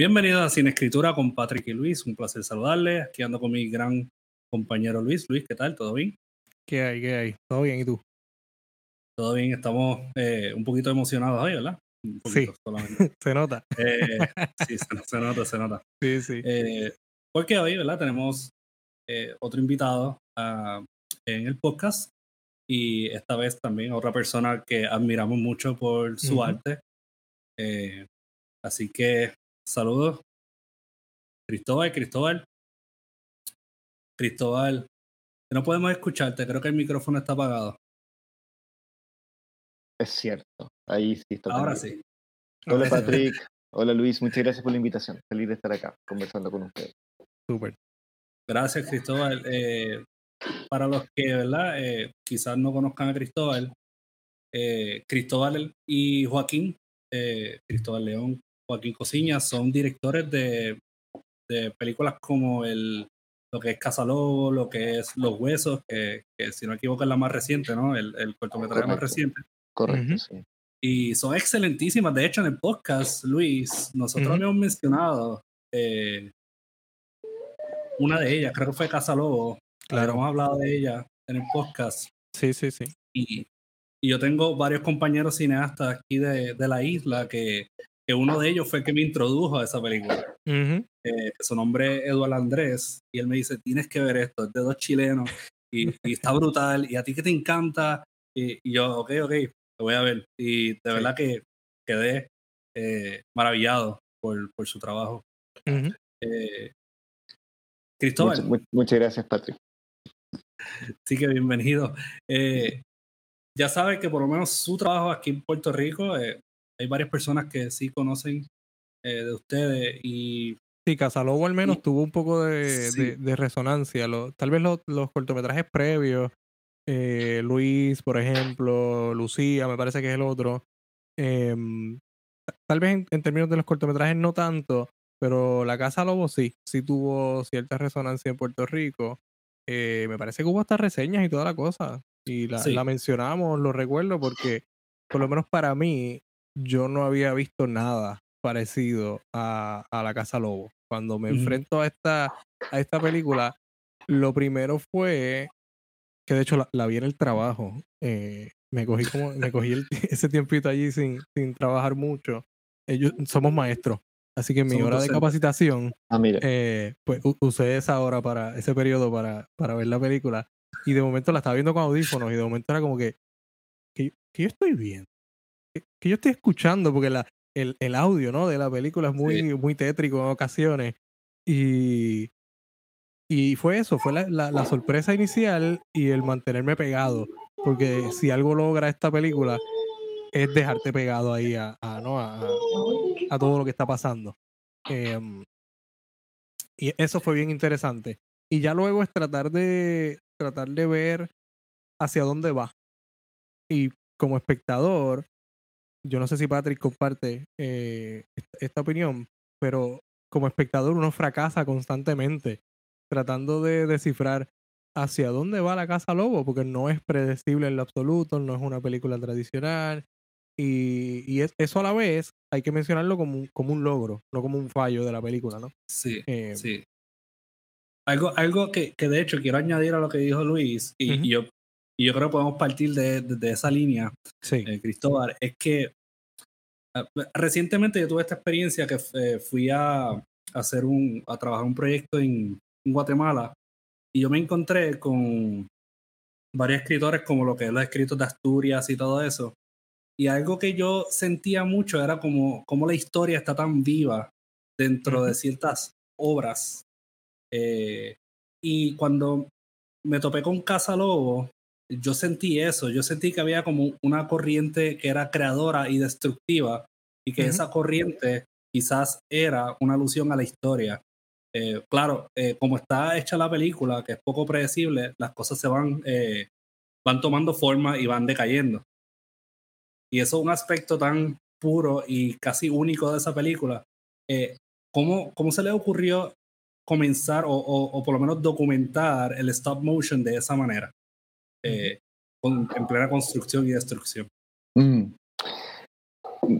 Bienvenidos a Sin Escritura con Patrick y Luis. Un placer saludarles. Aquí ando con mi gran compañero Luis. Luis, ¿qué tal? ¿Todo bien? ¿Qué hay? ¿Qué hay? ¿Todo bien? ¿Y tú? Todo bien. Estamos eh, un poquito emocionados hoy, ¿verdad? Un poquito sí. se nota. Eh, sí, se, nota, se nota. Sí, sí. Eh, porque hoy, ¿verdad? Tenemos otro invitado uh, en el podcast y esta vez también otra persona que admiramos mucho por su uh -huh. arte. así que Saludos. Cristóbal, Cristóbal. Cristóbal. No podemos escucharte, creo que el micrófono está apagado. Es cierto, ahí sí está. Ahora sí. Hola Patrick, hola Luis, muchas gracias por la invitación. Feliz de estar acá conversando con ustedes. Súper. Gracias Cristóbal. Eh, para los que, ¿verdad? Eh, quizás no conozcan a Cristóbal, eh, Cristóbal y Joaquín, Cristóbal León, Joaquín Cosiña son directores de, de, películas como el, lo que es Casalobo, lo que es Los Huesos, que, que, si no me equivoco es la más reciente, ¿no? El, el cortometraje más reciente. Correcto, uh -huh. sí. Y son excelentísimas. De hecho, en el podcast, Luis, nosotros uh -huh. habíamos mencionado eh, una de ellas, creo que fue Casalobo. Claro. Hemos hablado de ella en el podcast. Sí, sí, sí. Y, y yo tengo varios compañeros cineastas aquí de, de la isla que que uno de ellos fue el que me introdujo a esa película. Uh -huh. eh, su nombre es Eduardo Andrés, y él me dice, tienes que ver esto, es de dos chilenos, y, y está brutal, y a ti que te encanta, y, y, yo, ok, ok, lo voy a ver. Y de sí. verdad que quedé eh, maravillado por, por, su trabajo. Uh -huh. eh, Cristóbal. Muchas, muchas, gracias, Patrick. Sí que bienvenido. Eh, ya sabe que por lo menos su trabajo aquí en Puerto Rico eh, hay varias personas que sí conocen eh, de ustedes y... Sí, Casalobo al menos y, tuvo un poco de, sí. de, de resonancia. Lo, tal vez los, los cortometrajes previos, eh, Luis, por ejemplo, Lucía, me parece que es el otro. Eh, tal vez en, en, términos de los cortometrajes no tanto, pero La Casa Lobo sí, sí tuvo cierta resonancia en Puerto Rico. Eh, me parece que hubo hasta reseñas y toda la cosa. Y la, sí. la mencionamos, lo recuerdo, porque por lo menos para mí, yo no había visto nada parecido a, a La Casa Lobo. Cuando me enfrento a esta, a esta película, lo primero fue que de hecho la, la vi en el trabajo. Eh, me cogí como, me cogí el, ese tiempito allí sin, sin trabajar mucho. Ellos somos maestros. Así que en mi somos hora docentes. de capacitación, ah, eh, pues usé esa hora para, ese periodo para, para ver la película. Y de momento la estaba viendo con audífonos y de momento era como que, que yo estoy viendo que yo estoy escuchando, porque la, el, el audio ¿no? de la película es muy, sí. muy tétrico en ocasiones. Y, y fue eso, fue la, la, la, sorpresa inicial y el mantenerme pegado. Porque si algo logra esta película es dejarte pegado ahí a, a ¿no? a, a, todo lo que está pasando. Eh, y eso fue bien interesante. Y ya luego es tratar de tratar de ver hacia dónde va. Y como espectador, yo no sé si Patrick comparte eh, esta opinión, pero como espectador uno fracasa constantemente tratando de descifrar hacia dónde va la Casa Lobo, porque no es predecible en lo absoluto, no es una película tradicional, y, y es, eso a la vez hay que mencionarlo como un, como un logro, no como un fallo de la película, ¿no? Sí, eh, sí. Algo, algo que, que, de hecho quiero añadir a lo que dijo Luis, y, uh -huh. y yo y yo creo que podemos partir de, de, de esa línea, sí. eh, Cristóbal, es que uh, recientemente yo tuve esta experiencia que eh, fui a, hacer un, a trabajar un proyecto en, en, Guatemala y yo me encontré con varios escritores como lo que es los escritos de Asturias y todo eso. Y algo que yo sentía mucho era como, como la historia está tan viva dentro uh -huh. de ciertas obras. Eh, y cuando me topé con Casa Lobo, yo sentí eso, yo sentí que había como una corriente que era creadora y destructiva y que uh -huh. esa corriente quizás era una alusión a la historia. Eh, claro, eh, como está hecha la película, que es poco predecible, las cosas se van, eh, van tomando forma y van decayendo. Y eso es un aspecto tan puro y casi único de esa película. Eh, ¿cómo, ¿Cómo se le ocurrió comenzar o, o, o por lo menos documentar el stop motion de esa manera? Eh, con, en plena construcción y destrucción. Mm.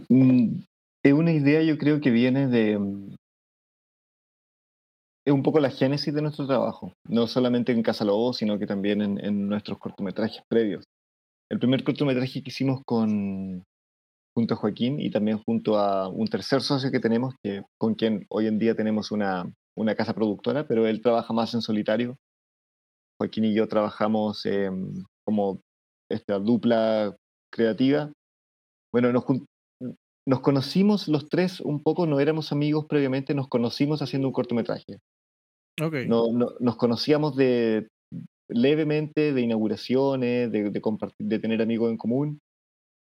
Mm, es una idea, yo creo que viene de, es un poco la génesis de nuestro trabajo, no solamente en Casa Lobo, sino que también en, en nuestros cortometrajes previos. El primer cortometraje que hicimos con, junto a Joaquín y también junto a un tercer socio que tenemos, que, con quien hoy en día tenemos una, una casa productora, pero él trabaja más en solitario. Joaquín y yo trabajamos como esta dupla creativa. Bueno, nos, nos conocimos los tres un poco, no éramos amigos previamente, nos conocimos haciendo un cortometraje. Okay. No, no, nos conocíamos de levemente de inauguraciones, de, de, compartir, de tener amigos en común.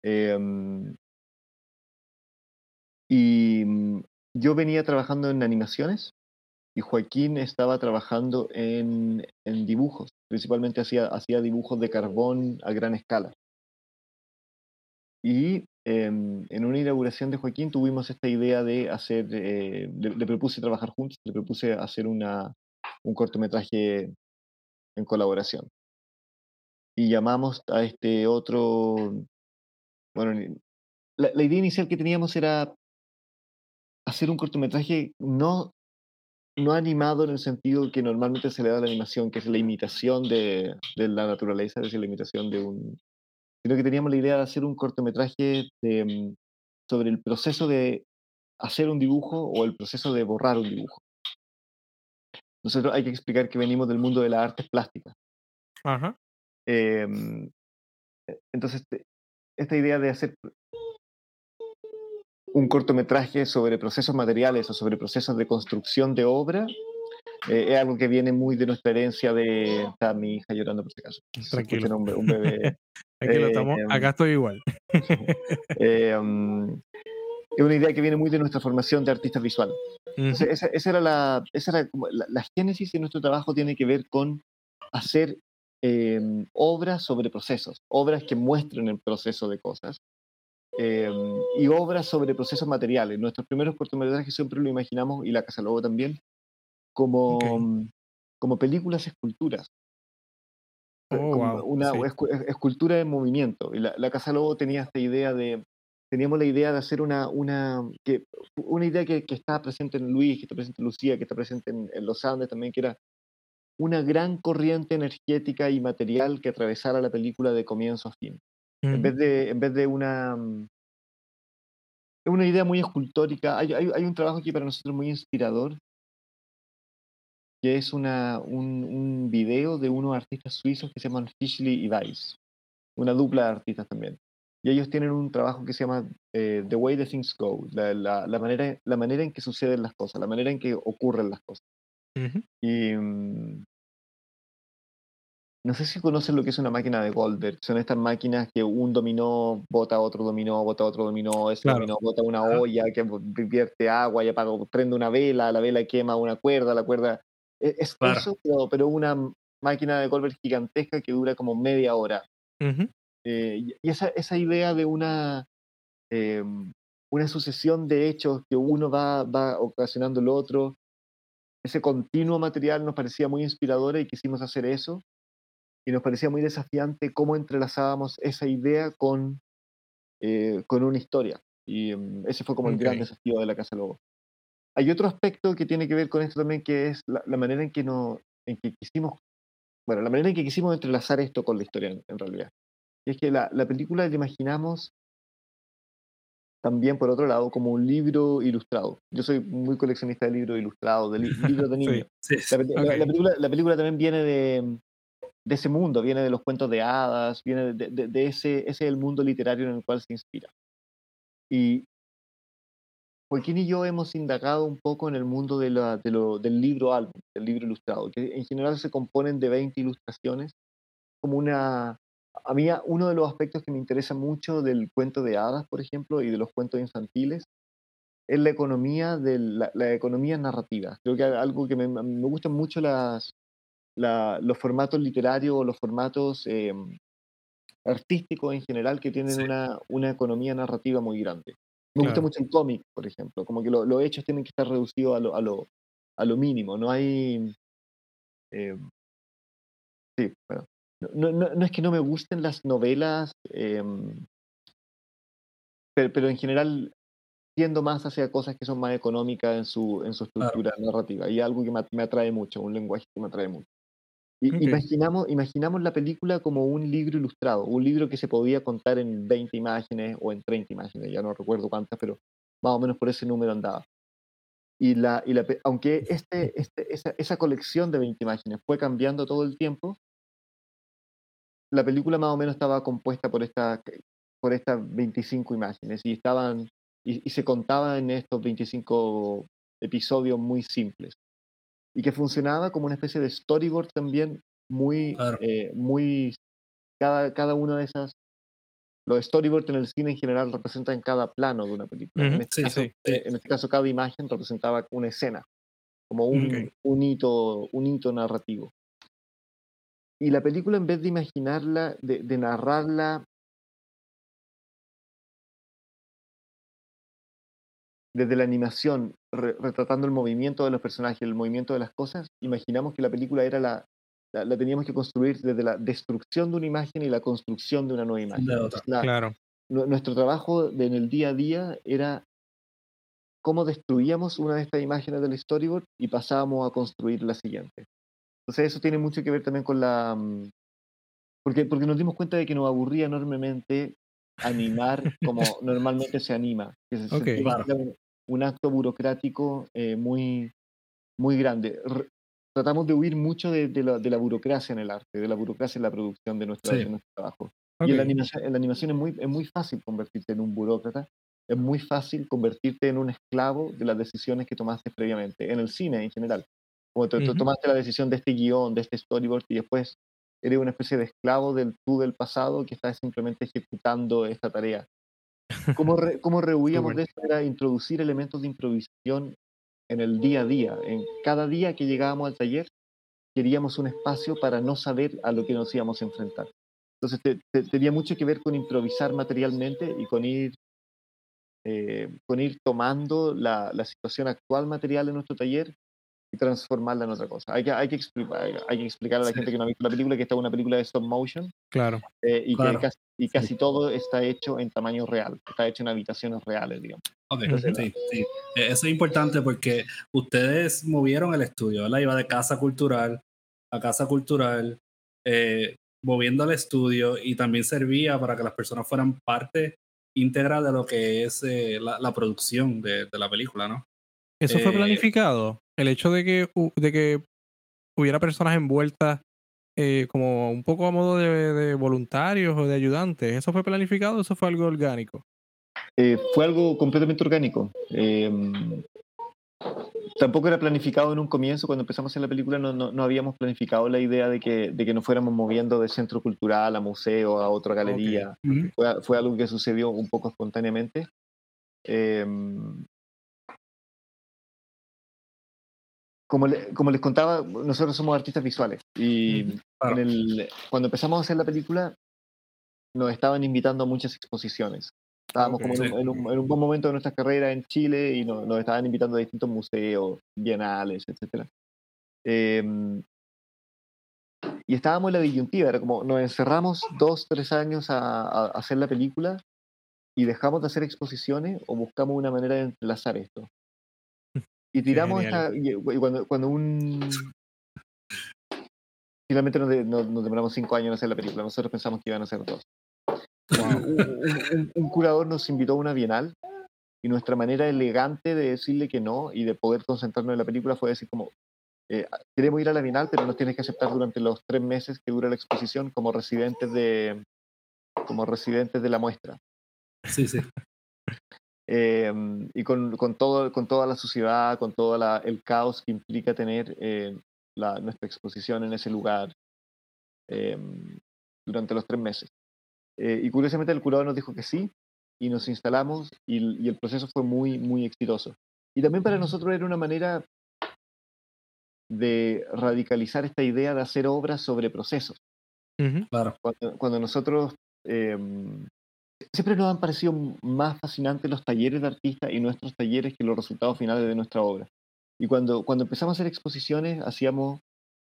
Eh, y yo venía trabajando en animaciones y Joaquín estaba trabajando en, en dibujos, principalmente hacía, hacía dibujos de carbón a gran escala. Y eh, en una inauguración de Joaquín tuvimos esta idea de hacer, eh, le, le, propuse trabajar juntos, le propuse hacer una, un cortometraje en colaboración. Y llamamos a este otro, bueno, la, la, idea inicial que teníamos era hacer un cortometraje no, no animado en el sentido que normalmente se le da a la animación, que es la imitación de, de la naturaleza, es decir, la imitación de un... sino que teníamos la idea de hacer un cortometraje de, mm, sobre el proceso de hacer un dibujo o el proceso de borrar un dibujo. Nosotros hay que explicar que venimos del mundo de las artes plásticas. Ajá. Eh, entonces, esta idea de hacer un cortometraje sobre procesos materiales o sobre procesos de construcción de obra eh, es algo que viene muy de nuestra herencia de... Está mi hija llorando por si acaso. Tranquilo. Un, un, bebé. Tranquilo, estamos, Eh, acá estoy igual. eh, um, es una idea que viene muy de nuestra formación de artistas visuales. Entonces, esa, esa, era la, esa era la, la, génesis de nuestro trabajo tiene que ver con hacer eh, obras sobre procesos, obras que muestren el proceso de cosas eh, y obras sobre procesos materiales. Nuestros primeros cortometrajes siempre lo imaginamos, y La Casa Lobo también, como, okay. como películas esculturas. Oh, como wow. una sí. escultura en movimiento. Y la, la, Casa Lobo tenía esta idea de. Teníamos la idea de hacer una, una, que, una idea que, que está presente en Luis, que está presente en Lucía, que está presente en, en los Andes también, que era una gran corriente energética y material que atravesara la película de comienzo a fin. Mm. En, vez de, en vez de una... Es una idea muy escultórica. Hay, hay, hay, un trabajo aquí para nosotros muy inspirador, que es una, un, un video de unos artistas suizos que se llaman Fishley y Weiss, una dupla de artistas también. Y ellos tienen un trabajo que se llama eh, The Way the Things Go, la, la, la, manera, la manera en que suceden las cosas, la manera en que ocurren las cosas. Uh -huh. Y um, no sé si conocen lo que es una máquina de Goldberg. Son estas máquinas que un dominó bota otro dominó, bota otro dominó, ese claro. dominó bota una olla que vierte agua y apaga, prende una vela, la vela quema una cuerda, la cuerda. Es, es claro. eso, pero, pero, una máquina de Goldberg gigantesca que dura como media hora. Uh -huh. eh, y esa, esa idea de una, eh, una sucesión de hechos que uno va, va ocasionando el otro, ese continuo material nos parecía muy inspirador y quisimos hacer eso y nos parecía muy desafiante cómo entrelazábamos esa idea con, eh, con una historia. Y um, ese fue como okay. el gran desafío de la Casa Lobo. Hay otro aspecto que tiene que ver con esto también, que es la, la manera en que, no, en que quisimos, bueno, la manera en que quisimos entrelazar esto con la historia en, en realidad. Y es que la, la película la imaginamos también, por otro lado, como un libro ilustrado. Yo soy muy coleccionista de libros ilustrados, de li libros de niños. sí, sí, la, okay. la, película, la película también viene de, de ese mundo, viene de los cuentos de hadas, viene de, ese, ese es el mundo literario en el cual se inspira. Y Joaquín y yo hemos indagado un poco en el mundo de la, de lo, del libro álbum, del libro ilustrado, que en general se componen de 20 ilustraciones, como una... A mí uno de los aspectos que me interesa mucho del cuento de hadas, por ejemplo, y de los cuentos infantiles, es la economía, de la, la economía narrativa. Creo que algo que me, me gustan mucho las, la, los formatos literarios o los formatos eh, artísticos en general que tienen sí. una, una, economía narrativa muy grande. Me claro. gusta mucho el cómic, por ejemplo, como que los lo hechos tienen que estar reducidos a lo, a lo, a lo mínimo, no hay... Eh, sí, bueno, no, no, no, es que no me gusten las novelas, eh, pero, pero, en general tiendo más hacia cosas que son más económicas en su, en su estructura narrativa y algo que me, atrae mucho, un lenguaje que me atrae mucho. Y, imaginamos, imaginamos la película como un libro ilustrado, un libro que se podía contar en 20 imágenes o en 30 imágenes, ya no recuerdo cuántas, pero más o menos por ese número andaba. Y, la, y la, aunque este, este, esa, esa colección de 20 imágenes fue cambiando todo el tiempo, la película más o menos estaba compuesta por, esta, por estas 25 imágenes y, estaban, y, se contaban en estos 25 episodios muy simples. Y que funcionaba como una especie de storyboard también muy, eh, muy cada, cada una de esas los storyboards en el cine en general representan cada plano de una película. en, este caso, eh, en, este caso, cada imagen representaba una escena, como un, un, hito, un hito narrativo. Y la película, en vez de imaginarla, de, narrarla desde la animación, retratando el movimiento de los personajes, el movimiento de las cosas, imaginamos que la película era la, la, teníamos que construir desde la destrucción de una imagen y la construcción de una nueva imagen. claro. Nuestro trabajo en el día a día era cómo destruíamos una de estas imágenes del storyboard y pasábamos a construir la siguiente. Entonces eso tiene mucho que ver también con la... Mm, porque, porque nos dimos cuenta de que nos aburría enormemente animar como normalmente se anima. Que un, acto burocrático eh, muy, muy grande tratamos de huir mucho de, la, burocracia en el arte, de la burocracia en la producción de, nuestro trabajo. Y en la, animación, en la animación es muy, es muy fácil convertirte en un burócrata, es muy fácil convertirte en un esclavo de las decisiones que tomaste previamente, en el cine en general. Como tú, tomaste la decisión de este guion, de este storyboard, y después eres una especie de esclavo del tú del pasado que está simplemente ejecutando esta tarea. ¿Cómo, re, cómo rehuíamos de eso? Era introducir elementos de improvisación en el día a día. En cada día que llegábamos al taller, queríamos un espacio para no saber a lo que nos íbamos a enfrentar. Entonces, tenía mucho que ver con improvisar materialmente y con ir, eh, con ir tomando la, la, situación actual material de nuestro taller y transformarla en otra cosa. Hay que, hay que, explicar, hay que explicar a la gente que no ha visto la película que esta es una película de stop motion. Claro. Eh, y que casi, y casi todo está hecho en tamaño real, está hecho en habitaciones reales, digamos. Ok, sí, sí. E, eso es importante porque ustedes movieron el estudio, ¿verdad? Iba de casa cultural a casa cultural, eh, moviendo el estudio y también servía para que las personas fueran parte íntegra de lo que es eh, la, producción de, de, la película, ¿no? ¿Eso fue planificado? El hecho de que, de que hubiera personas envueltas eh, como un poco a modo de, voluntarios o de ayudantes, ¿eso fue planificado o eso fue algo orgánico? Eh, fue algo completamente orgánico. Em, tampoco era planificado en un comienzo, cuando empezamos a hacer la película no, no, habíamos planificado la idea de que, de que nos fuéramos moviendo de centro cultural a museo, a otra galería. fue, fue, algo que sucedió un poco espontáneamente. Eh, como, como, les contaba, nosotros somos artistas visuales y cuando empezamos a hacer la película nos estaban invitando a muchas exposiciones. Estábamos como en, un, buen momento de nuestra carrera en Chile y nos, estaban invitando a distintos museos, bienales, etc. Em, y estábamos en la disyuntiva, era como nos encerramos dos, tres años a, a hacer la película y dejamos de hacer exposiciones o buscamos una manera de enlazar esto. Y tiramos esta, y, cuando, cuando un... Finalmente nos, demoramos cinco años en hacer la película, nosotros pensamos que iban a ser dos. un, curador nos invitó a una bienal y nuestra manera elegante de decirle que no y de poder concentrarnos en la película fue decir como, eh, queremos ir a la bienal, pero nos tienes que aceptar durante los tres meses que dura la exposición como residentes de, como residentes de la muestra. Sí, sí. Em, y con, con, todo, con toda la sociedad, con todo el caos que implica tener eh, la, nuestra exposición en ese lugar em, durante los tres meses. Eh, y curiosamente el curador nos dijo que sí, y nos instalamos, y, el proceso fue muy, muy exitoso. Y también para nosotros era una manera de radicalizar esta idea de hacer obras sobre procesos. claro. cuando, cuando, nosotros eh, siempre nos han parecido más fascinantes los talleres de artistas y nuestros talleres que los resultados finales de nuestra obra. Y cuando, cuando empezamos a hacer exposiciones, hacíamos,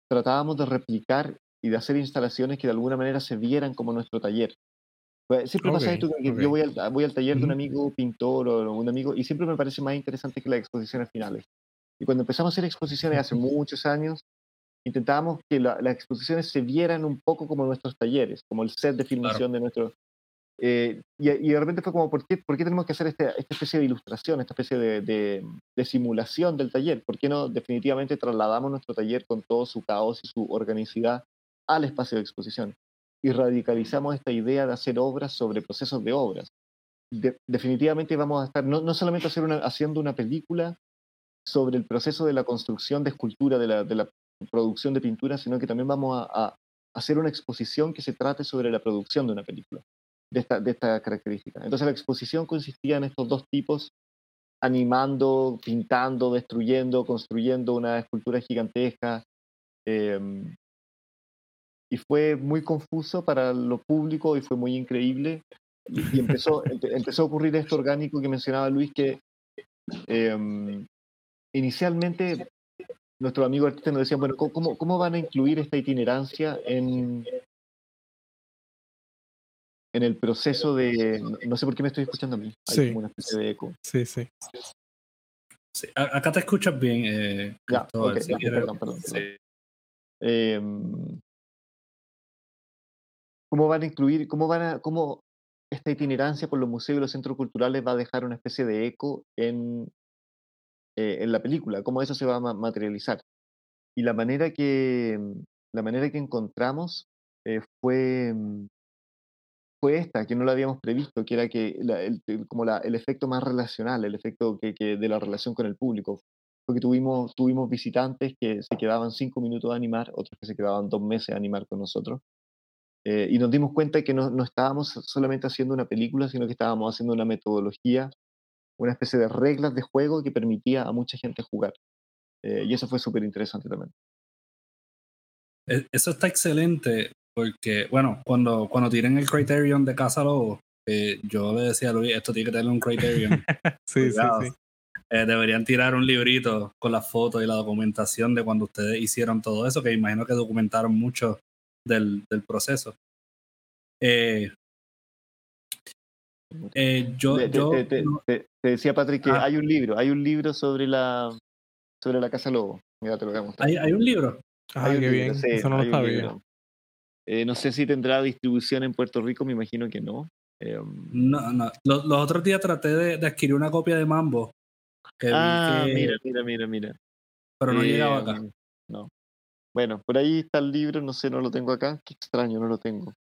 tratábamos de replicar y de hacer instalaciones que de alguna manera se vieran como nuestro taller. Pues, siempre pasa Ok, esto que ok. yo voy al, voy al taller de un amigo pintor o un amigo y siempre me parece más interesante que las exposiciones finales. Y cuando empezamos a hacer exposiciones hace muchos años, intentábamos que la- las exposiciones se vieran un poco como nuestros talleres, como el set de filmación de nuestro... eh, y, y de repente fue como, ¿por qué, por qué tenemos que hacer este- esta especie de ilustración, esta especie de, de- de simulación del taller? ¿Por qué no definitivamente trasladamos nuestro taller con todo su caos y su organicidad al espacio de exposición? Y radicalizamos esta idea de hacer obras sobre procesos de obras. De- definitivamente vamos a estar no, no solamente hacer una- haciendo una película sobre el proceso de la construcción de escultura, de la, de la producción de pintura, sino que también vamos a, a hacer una exposición que se trate sobre la producción de una película, de esta, de esta característica. Entonces la exposición consistía en estos dos tipos, animando, pintando, destruyendo, construyendo una escultura gigantesca. eh, y fue muy confuso para lo público y fue muy increíble. Y, y empezó, empe- empezó a ocurrir esto orgánico que mencionaba Luis, que em, inicialmente nuestros amigos artistas nos decían, bueno, ¿cómo- ¿cómo, cómo van a incluir esta itinerancia en, en el proceso de... No, no sé por qué me estoy escuchando a mí. Hay Sí. como una especie de eco. Sí, sí. Sí, acá te escuchas bien. Eh, Ya, Cristóbal, ok, si ya, perdón, perdón, perdón. Sí. Em, ¿Cómo van a incluir, cómo van a, cómo esta itinerancia por los museos y los centros culturales va a dejar una especie de eco en, eh, en la película? ¿Cómo eso se va a ma- materializar? Y la manera que, la manera que encontramos eh, fue, mm, fue esta, que no la habíamos previsto, que era que la- el- como la- el efecto más relacional, el efecto que, que de la relación con el público. Porque tuvimos, tuvimos visitantes que se quedaban cinco minutos a animar, otros que se quedaban dos meses a animar con nosotros. Eh, y nos dimos cuenta que no, no estábamos solamente haciendo una película, sino que estábamos haciendo una metodología, una especie de reglas de juego que permitía a mucha gente jugar. Eh, y eso fue súper interesante también. E- Eso está excelente porque, bueno, cuando, cuando tienen el Criterion de Casa Lobo, eh, yo le decía a Luis, esto tiene que tener un Criterion. Sí, sí, Cuidado. sí. Eh, deberían tirar un librito con las fotos y la documentación de cuando ustedes hicieron todo eso, que imagino que documentaron mucho del, del proceso. Eh, eh, yo, Te, te- yo te- te- no- te- te decía Patrick que Ah. hay un libro, hay un libro sobre la sobre la Casa Lobo. Mira, te lo voy a mostrar. hay, hay un libro. Ah, Hay un qué libro, bien. sí, Eso no lo sabía. Eh, no sé si tendrá distribución en Puerto Rico, me imagino que no. Eh, No, no. Los, los otros días traté de, de adquirir una copia de Mambo. Que ah, que- mira, mira, mira, mira. pero no Eh, llegaba acá. No. Bueno, por ahí está el libro, no sé, no lo tengo acá. Qué extraño, no lo tengo.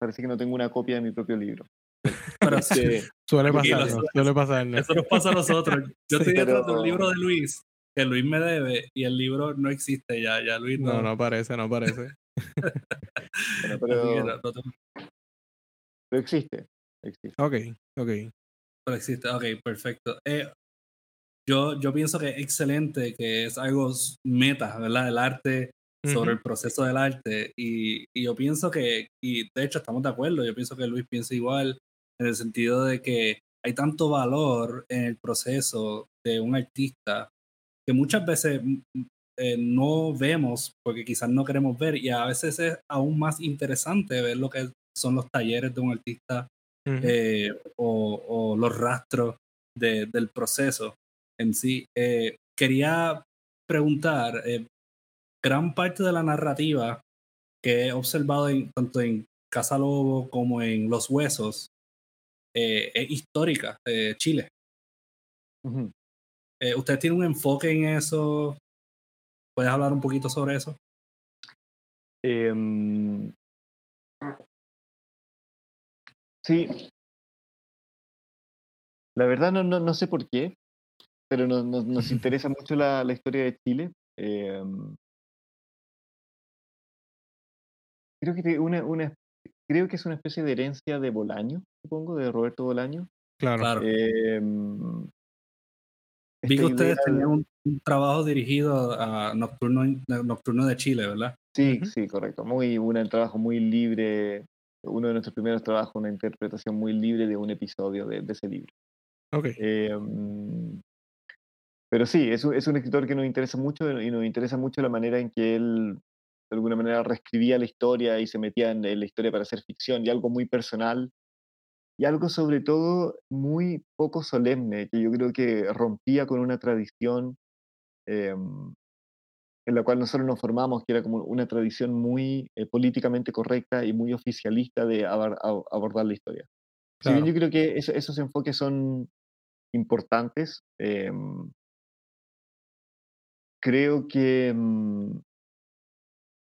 Parece que no tengo una copia de mi propio libro. Pero Este, Suele pasarnos, eso- suele pasarnos. Eso nos pasa a nosotros. Yo Sí, estoy detrás de un libro de Luis, que Luis me debe, y el libro no existe ya. Ya Luis no. No, no aparece, no aparece. bueno, pero, no- no tengo- pero existe. existe. Ok, ok. pero existe. Ok, perfecto. Eh, yo, yo pienso que es excelente, que es algo meta, ¿verdad? El arte sobre el proceso del arte. Y, y yo pienso que, y de hecho estamos de acuerdo, yo pienso que Luis piensa igual, en el sentido de que hay tanto valor en el proceso de un artista que muchas veces eh, no vemos porque quizás no queremos ver y a veces es aún más interesante ver lo que son los talleres de un artista eh, o, o los rastros de- del proceso en sí. Eh, quería preguntar, gran parte de la narrativa que he observado en- tanto en Casa Lobo como en Los Huesos es histórica de Chile. ¿Usted tiene un enfoque en eso? ¿Puedes hablar un poquito sobre eso? Em, sí. La verdad no, no, no sé por qué, pero nos, nos- nos interesa mucho la, la historia de Chile. Em, creo que, una, una, creo que es una especie de herencia de Bolaño, supongo, de Roberto Bolaño. Claro. Claro. Vi que esta ustedes tenían un, un trabajo dirigido a Nocturno, Nocturno de Chile, ¿verdad? Sí, sí, correcto. Muy, un trabajo muy libre. Uno de nuestros primeros trabajos, una interpretación muy libre de un episodio de, de ese libro. Ok. Eh, pero sí, es un, es un escritor que nos interesa mucho y nos interesa mucho la manera en que él de alguna manera reescribía la historia y se metía en, la historia para hacer ficción, y algo muy personal, y algo sobre todo muy poco solemne, que yo creo que rompía con una tradición em, en la cual nosotros nos formamos, que era como una tradición muy eh, políticamente correcta y muy oficialista de abordar la historia. Si bien yo creo que esos enfoques son importantes, em, creo que, mm,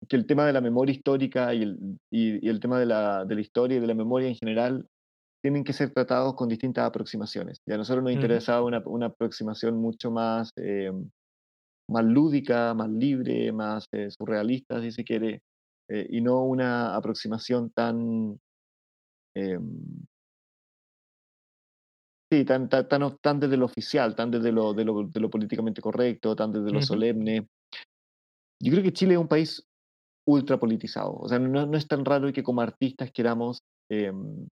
que el tema de la memoria histórica y el, y, el tema de la, de la, historia y de la memoria en general tienen que ser tratados con distintas aproximaciones. Y a nosotros nos interesaba una, una, aproximación mucho más, em, más lúdica, más libre, más eh, surrealista, si se quiere, eh, y no una aproximación tan... Em, sí, tan, tan, tan, desde lo oficial, tan desde lo, de lo, de lo políticamente correcto, tan desde lo solemne. Yo creo que Chile es un país ultra politizado. O sea, no, no es tan raro que como artistas queramos em,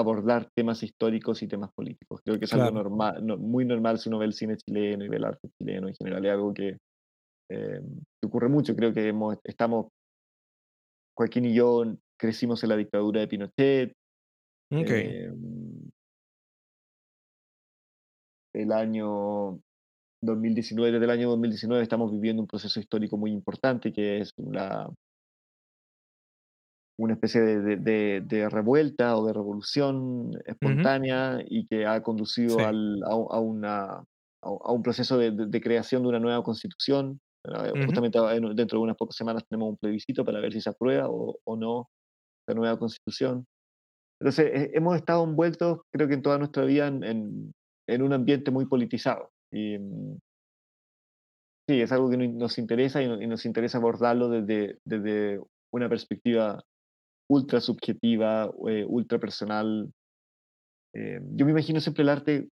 abordar temas históricos y temas políticos. Creo que es algo normal, muy normal si uno ve el cine chileno y ve el arte chileno en general. Es algo que, em, ocurre mucho. Creo que hemos, estamos, Joaquín y yo crecimos en la dictadura de Pinochet. Em, el año 2019, desde el año 2019 estamos viviendo un proceso histórico muy importante que es la, una especie de, revuelta o de revolución espontánea y que ha conducido al, a, una, a, un proceso de, creación de una nueva constitución. Eh, justamente dentro de unas pocas semanas tenemos un plebiscito para ver si se aprueba o, o no la nueva constitución. Entonces, eh, hemos estado envueltos, creo que en toda nuestra vida, en, en, un ambiente muy politizado. Y, mm, sí, es algo que nos interesa y nos interesa abordarlo desde, desde una perspectiva ultra subjetiva, eh, ultra personal. Eh, yo me imagino siempre el arte,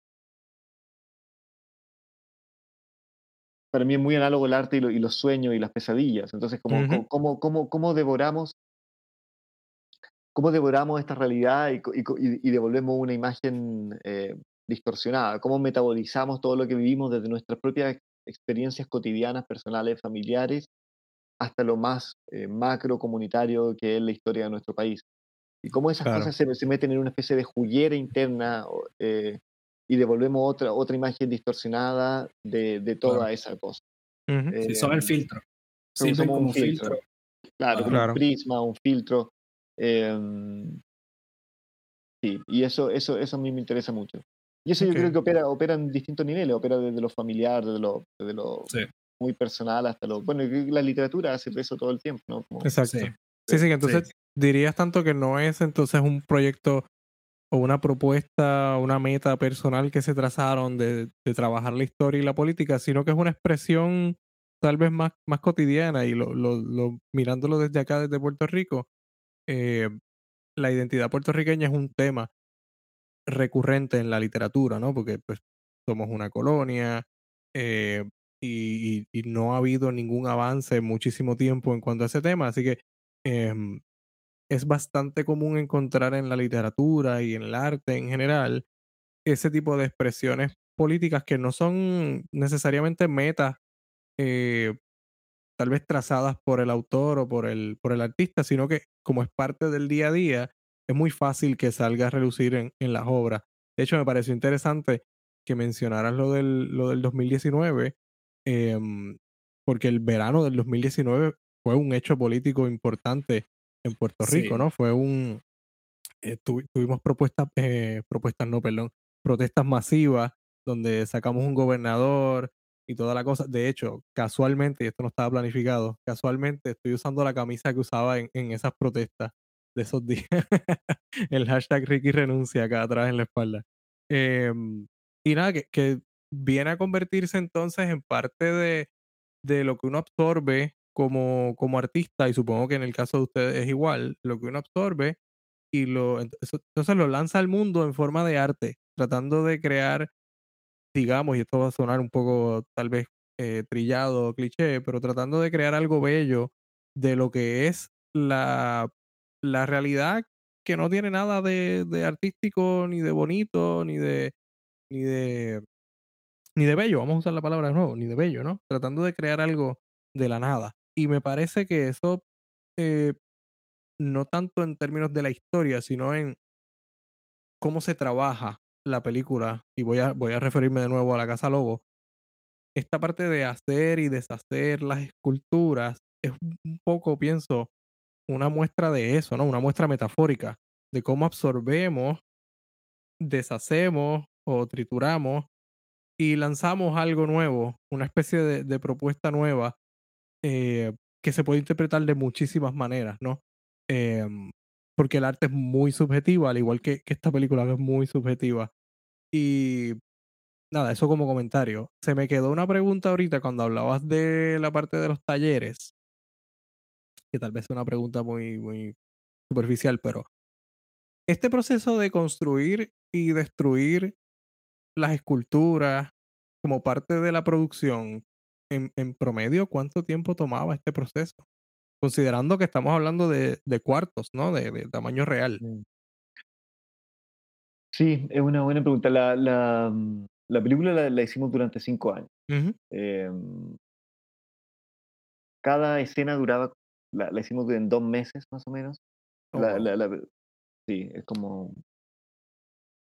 para mí es muy análogo el arte y, los sueños y las pesadillas. Entonces, como, cómo, cómo, devoramos cómo devoramos esta realidad y, devolvemos una imagen eh, distorsionada, cómo metabolizamos todo lo que vivimos desde nuestras propias experiencias cotidianas, personales, familiares, hasta lo más eh, macro comunitario que es la historia de nuestro país. Y cómo esas cosas se, meten en una especie de juguera interna eh, y devolvemos otra, otra imagen distorsionada de, de toda esa cosa. sí, son el em, filtro. Sí, somos un filtro. Claro, un prisma, un filtro. Em, sí, y eso, eso, eso a mí me interesa mucho. Y eso yo creo que opera, opera en distintos niveles, opera desde lo familiar, desde lo, desde lo muy personal hasta lo... Bueno, la literatura hace eso todo el tiempo, ¿no? Exacto. Sí, sí, entonces dirías tanto que no es entonces un proyecto o una propuesta, una meta personal que se trazaron de, de, trabajar la historia y la política, sino que es una expresión tal vez más, más cotidiana y lo, lo, lo mirándolo desde acá, desde Puerto Rico, eh, la identidad puertorriqueña es un tema recurrente en la literatura, ¿no? Porque pues somos una colonia, eh, y, no ha habido ningún avance en muchísimo tiempo en cuanto a ese tema, así que em, es bastante común encontrar en la literatura y en el arte en general ese tipo de expresiones políticas que no son necesariamente metas eh, tal vez trazadas por el autor o por el, por el artista, sino que como es parte del día a día, es muy fácil que salga a relucir en, en las obras. De hecho, me pareció interesante que mencionaras lo del, lo del 2019, Em, porque el verano del 2019 fue un hecho político importante en Puerto Rico, ¿no? Fue un... Eh, tuvimos propuestas, eh, propuestas, no, perdón, protestas masivas donde sacamos un gobernador y toda la cosa. De hecho, casualmente, y esto no estaba planificado, casualmente estoy usando la camisa que usaba en, esas protestas de esos días. el hashtag Ricky renuncia acá atrás en la espalda. Em, y nada, que, que viene a convertirse entonces en parte de, de lo que uno absorbe como, como artista, y supongo que en el caso de ustedes es igual, lo que uno absorbe y lo entonces lo lanza al mundo en forma de arte, tratando de crear, digamos, y esto va a sonar un poco tal vez eh, trillado cliché, pero tratando de crear algo bello de lo que es la, la realidad que no tiene nada de, de artístico, ni de bonito, ni de, ni de ni de bello, vamos a usar la palabra de nuevo, ni de bello, ¿no? Tratando de crear algo de la nada. y me parece que eso, eh, no tanto en términos de la historia, sino en cómo se trabaja la película, y voy a, voy a referirme de nuevo a la Casa Lobo, esta parte de hacer y deshacer las esculturas es un poco, pienso, una muestra de eso, ¿no? Una muestra metafórica de cómo absorbemos, deshacemos o trituramos y lanzamos algo nuevo, una especie de, propuesta nueva eh, que se puede interpretar de muchísimas maneras, ¿no? Em, porque el arte es muy subjetivo, al igual que, esta película es muy subjetiva. Y nada, eso como comentario. Se me quedó una pregunta ahorita cuando hablabas de la parte de los talleres, que tal vez es una pregunta muy superficial, pero este proceso de construir y destruir las esculturas como parte de la producción, en, en promedio, ¿cuánto tiempo tomaba este proceso? Considerando que estamos hablando de, de cuartos, ¿no? De, de tamaño real. Sí, es una buena pregunta. La, la, mm, la película la, la hicimos durante cinco años. Em, cada escena duraba, la, la hicimos en dos meses más o menos. Oh, sí, es como...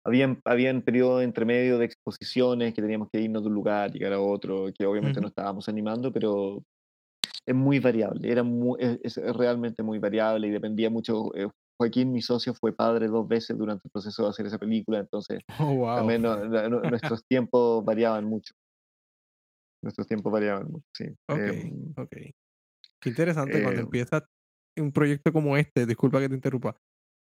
Habían, habían periodos entre medio de exposiciones que teníamos que irnos de un lugar, llegar a otro, que obviamente no Ujú. estábamos animando, pero es muy variable, era muy, es, es realmente muy variable y dependía mucho. eh, Joaquín, mi socio, fue padre dos veces durante el proceso de hacer esa película, entonces Oh, wow. también no- no- no- nuestros tiempos variaban mucho. Nuestros tiempos variaban mucho, sí. Ok, Em, ok. Qué interesante cuando eh, empieza un proyecto como este, disculpa que te interrumpa,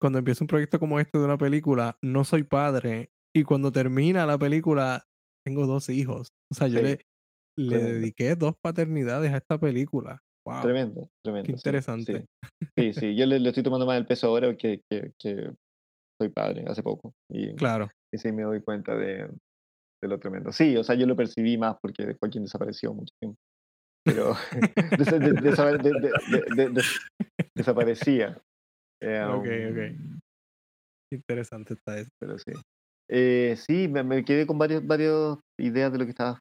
cuando empieza un proyecto como este de una película, no soy padre, y cuando termina la película, tengo dos hijos. O sea, yo Sí, le, le tremendo. dediqué dos paternidades a esta película. Wow, Tremendo, qué tremendo, sí, interesante. sí. Sí, sí, yo le, le estoy tomando más el peso ahora que, que, que soy padre hace poco. Y, Claro, y sí me doy cuenta de, de lo tremendo. Sí, o sea, yo lo percibí más porque Joaquín desapareció mucho tiempo. Pero desa- de- desa- de- de- de- de- de- desaparecía. Eh, ok, ok. um, Interesante está eso. pero sí. Eh, sí, me, me quedé con varias, varias ideas de lo que estabas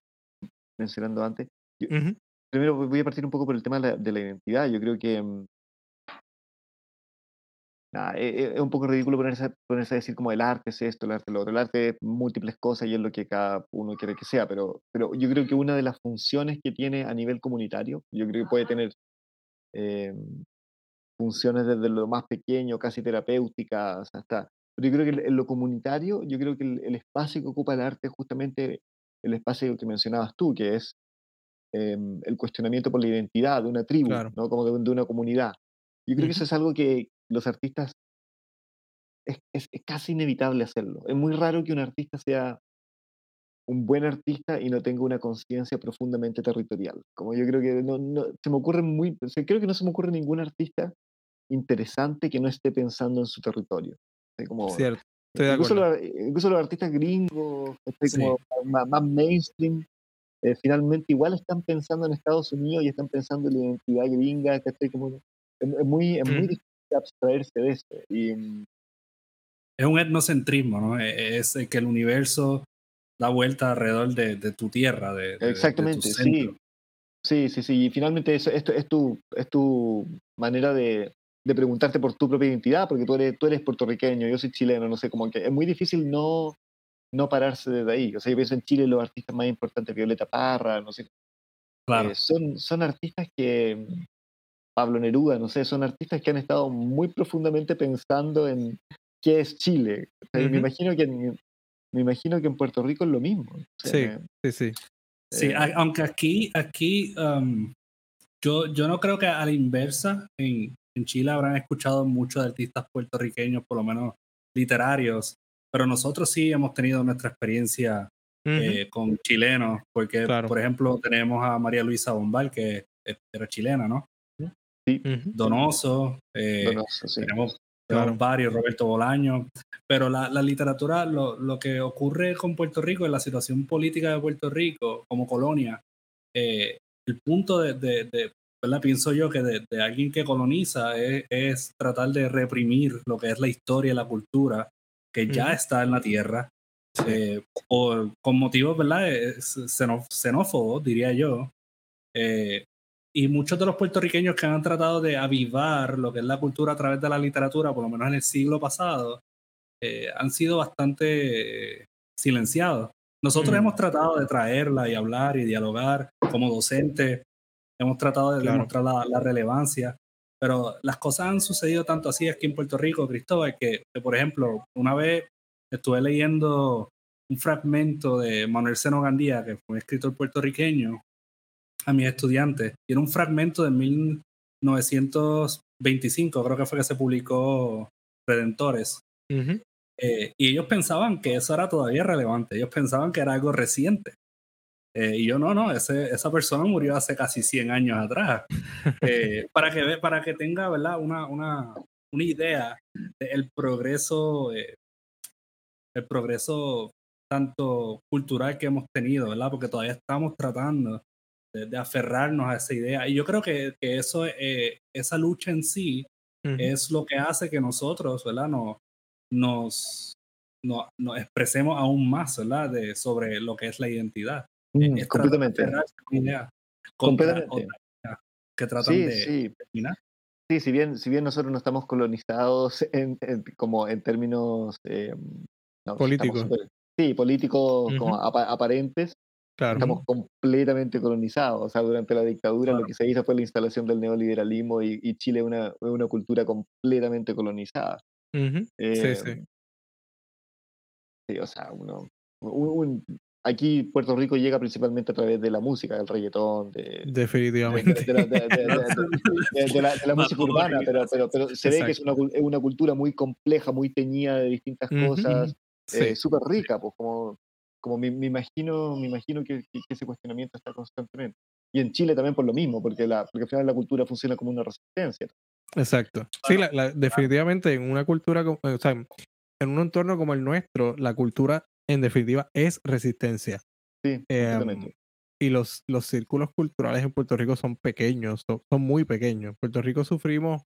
mencionando antes. Yo- Ujú, primero voy a partir un poco por el tema de la, de la identidad. Yo creo que mm, nada, e- e- es un poco ridículo ponerse, a- ponerse a decir como el arte es esto, el arte es lo otro. El arte es múltiples cosas y es lo que cada uno quiere que sea, pero, pero yo creo que una de las funciones que tiene a nivel comunitario, yo creo que puede tener eh, funciones desde lo más pequeño, casi terapéuticas, hasta... Pero yo creo que en lo comunitario, yo creo que el, el espacio que ocupa el arte es justamente el espacio que mencionabas tú, que es em, el cuestionamiento por la identidad de una tribu, Claro. ¿no? como de, de una comunidad. Yo creo que eso es algo que los artistas es, es- es casi inevitable hacerlo. Es muy raro que un artista sea un buen artista y no tenga una conciencia profundamente territorial. Como yo creo que no, no- se me ocurre muy, o sea, creo que no se me ocurre ningún artista interesante que no esté pensando en su territorio. Como, Cierto, estoy de incluso, los, incluso los artistas gringos. Sí. como más, más mainstream, eh, finalmente igual están pensando en Estados Unidos y están pensando en la identidad gringa, ¿cachai? Como, es, es muy, es muy Ujú, difícil abstraerse de eso. Y, mm, Es un etnocentrismo, ¿no? E- Es el que el universo da vuelta alrededor de, de tu tierra, de, de- de- de tu exactamente, sí. Sí, sí, sí. Y finalmente eso, esto es tu, es tu manera de, de preguntarte por tu propia identidad, porque tú eres, tú eres puertorriqueño, yo soy chileno, no sé, como que es muy difícil no, no pararse desde ahí. O sea, yo pienso en Chile los artistas más importantes, Violeta Parra, no sé, Claro. eh, son, son artistas que, Pablo Neruda, no sé, son artistas que han estado muy profundamente pensando en qué es Chile. O sea, y me ujú. imagino que en, me imagino que en Puerto Rico es lo mismo. O sea, Sí, me- sí, sí. Sí, eh, aunque aquí, aquí um, yo, yo no creo que a la inversa, en, en Chile habrán escuchado muchos artistas puertorriqueños, por lo menos literarios, pero nosotros sí hemos tenido nuestra experiencia Ujú, eh, con chilenos, porque, Claro. por ejemplo, tenemos a María Luisa Bombal, que era chilena, ¿no? ujú, Donoso, eh, Donoso, sí. tenemos, Claro. varios, Roberto Bolaño, pero la, la literatura, lo, lo que ocurre con Puerto Rico, en la situación política de Puerto Rico como colonia, eh, el punto de, de- de- ¿verdad? pienso yo que de, de alguien que coloniza es, es tratar de reprimir lo que es la historia y la cultura que ya está en la tierra, Sí. eh, por, con motivos ¿verdad? Eh, xenófobos, diría yo, eh, y muchos de los puertorriqueños que han tratado de avivar lo que es la cultura a través de la literatura, por lo menos en el siglo pasado, eh, han sido bastante silenciados. Nosotros Mm. hemos tratado de traerla y hablar y dialogar como docentes, hemos tratado de Claro. demostrar la, la relevancia, pero las cosas han sucedido tanto así aquí en Puerto Rico, Cristóbal, que, que, por ejemplo, una vez estuve leyendo un fragmento de Manuel Seno Gandía, que fue un escritor puertorriqueño, a mis estudiantes, y era un fragmento de 1925, creo que fue que se publicó Redentores, Ujú. eh, y ellos pensaban que eso era todavía relevante, ellos pensaban que era algo reciente. Eh, y yo no, no, ese, esa persona murió hace casi 100 años atrás. Eh, para, que, para que tenga ¿verdad? Una, una, una idea del progreso, eh, el progreso tanto cultural que hemos tenido, ¿verdad? Porque todavía estamos tratando de, de aferrarnos a esa idea. Y yo creo que, que eso, eh, esa lucha en sí Ujú. es lo que hace que nosotros, ¿verdad? No, nos, no- nos expresemos aún más, ¿verdad? De, sobre lo que es la identidad. Mm, Es completamente. una idea Completamente. otra idea que tratan Sí, de sí. eliminar. Sí, si bien, si bien nosotros no estamos colonizados en, en- como en términos eh, no, sí, estamos Políticos. sí, políticos como aparentes, Claro. estamos completamente colonizados. O sea, durante la dictadura lo que se hizo fue la instalación del neoliberalismo y, y Chile es una, una cultura completamente colonizada. Eh, Sí, sí. sí, o sea, uno, un- un- aquí Puerto Rico llega principalmente a través de la música, del reggaetón, de, de- de- Definitivamente. de la- música urbana, pero, pero, pero se ve que es Exacto. una, una cultura muy compleja, muy teñida de distintas Ujú, cosas, Sí. eh, súper rica, pues como, como me, me imagino, me imagino que, que- ese cuestionamiento está constantemente. Y en Chile también por lo mismo, porque, la, porque al final la cultura funciona como una resistencia. Exacto. Sí, la- la- definitivamente en una cultura, o sea, en un entorno como el nuestro, la cultura en definitiva es resistencia. Sí, Em, y los, los círculos culturales en Puerto Rico son pequeños, son, son muy pequeños. En Puerto Rico sufrimos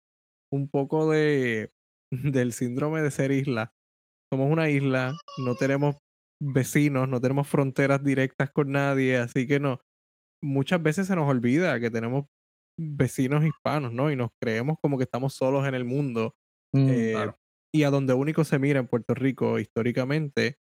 un poco de, del síndrome de ser isla. Somos una isla, no tenemos vecinos, no tenemos fronteras directas con nadie, así que no. Muchas veces se nos olvida que tenemos vecinos hispanos, ¿no? Y nos creemos como que estamos solos en el mundo. Mm, Eh, claro. Y a donde único se mira en Puerto Rico históricamente,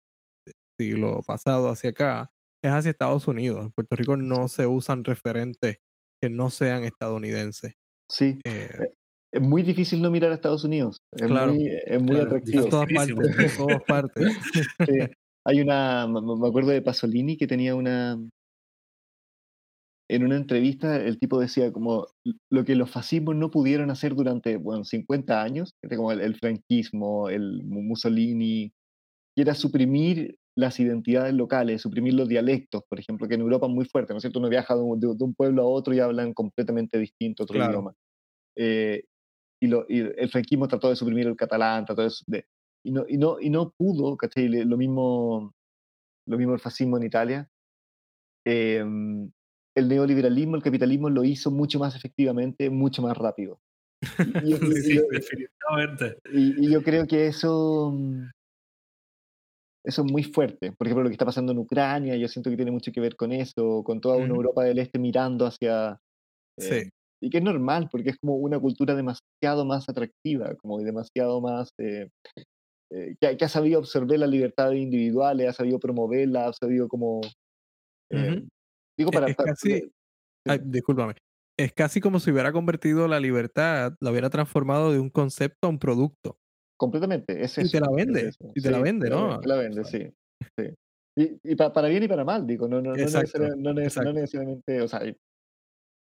siglo pasado hacia acá, es hacia Estados Unidos. En Puerto Rico no se usan referentes que no sean estadounidenses. sí, Eh, Eh, es muy difícil no mirar a Estados Unidos. Es Claro, muy, es muy claro, en atractivo. todas partes, en todas partes. Sí. Hay una, me acuerdo de Pasolini que tenía una, en una entrevista el tipo decía como lo que los fascismos no pudieron hacer durante, bueno, 50 años, como el, el franquismo, el Mu- Mussolini, que era suprimir las identidades locales, suprimir los dialectos, por ejemplo, que en Europa es muy fuerte, ¿no es cierto? Uno viaja de un, de- de un pueblo a otro y hablan completamente distinto otro Claro. idioma. Eh, y, lo, y el franquismo trató de suprimir el catalán, trató de, de- y, no, y, no, y no pudo, ¿cachai? Lo mismo, lo mismo el fascismo en Italia. Eh, el neoliberalismo, el capitalismo lo hizo mucho más efectivamente, mucho más rápido. Y, y- Sí, y- definitivamente. y- y yo creo que eso, mm, eso es muy fuerte. Por ejemplo, lo que está pasando en Ucrania, yo siento que tiene mucho que ver con eso, con toda una. Europa del Este mirando hacia... Sí. eh, y que es normal, porque es como una cultura demasiado más atractiva, como demasiado más... eh, eh, que, ha- que ha sabido absorber las libertades individuales, ha sabido promoverla, ha sabido como... eh. Digo, Es- para... es para- casi- Ay, discúlpame. Es casi como si hubiera convertido la libertad, la hubiera transformado de un concepto a un producto. Completamente, es Y eso. te la es vende, eso. y te la Sí, vende, ¿no? te la vende, sí. sí. Y, y pa- para bien y para mal, digo, no, no, no, Exacto, no, neces- no exacto. necesariamente, o sea,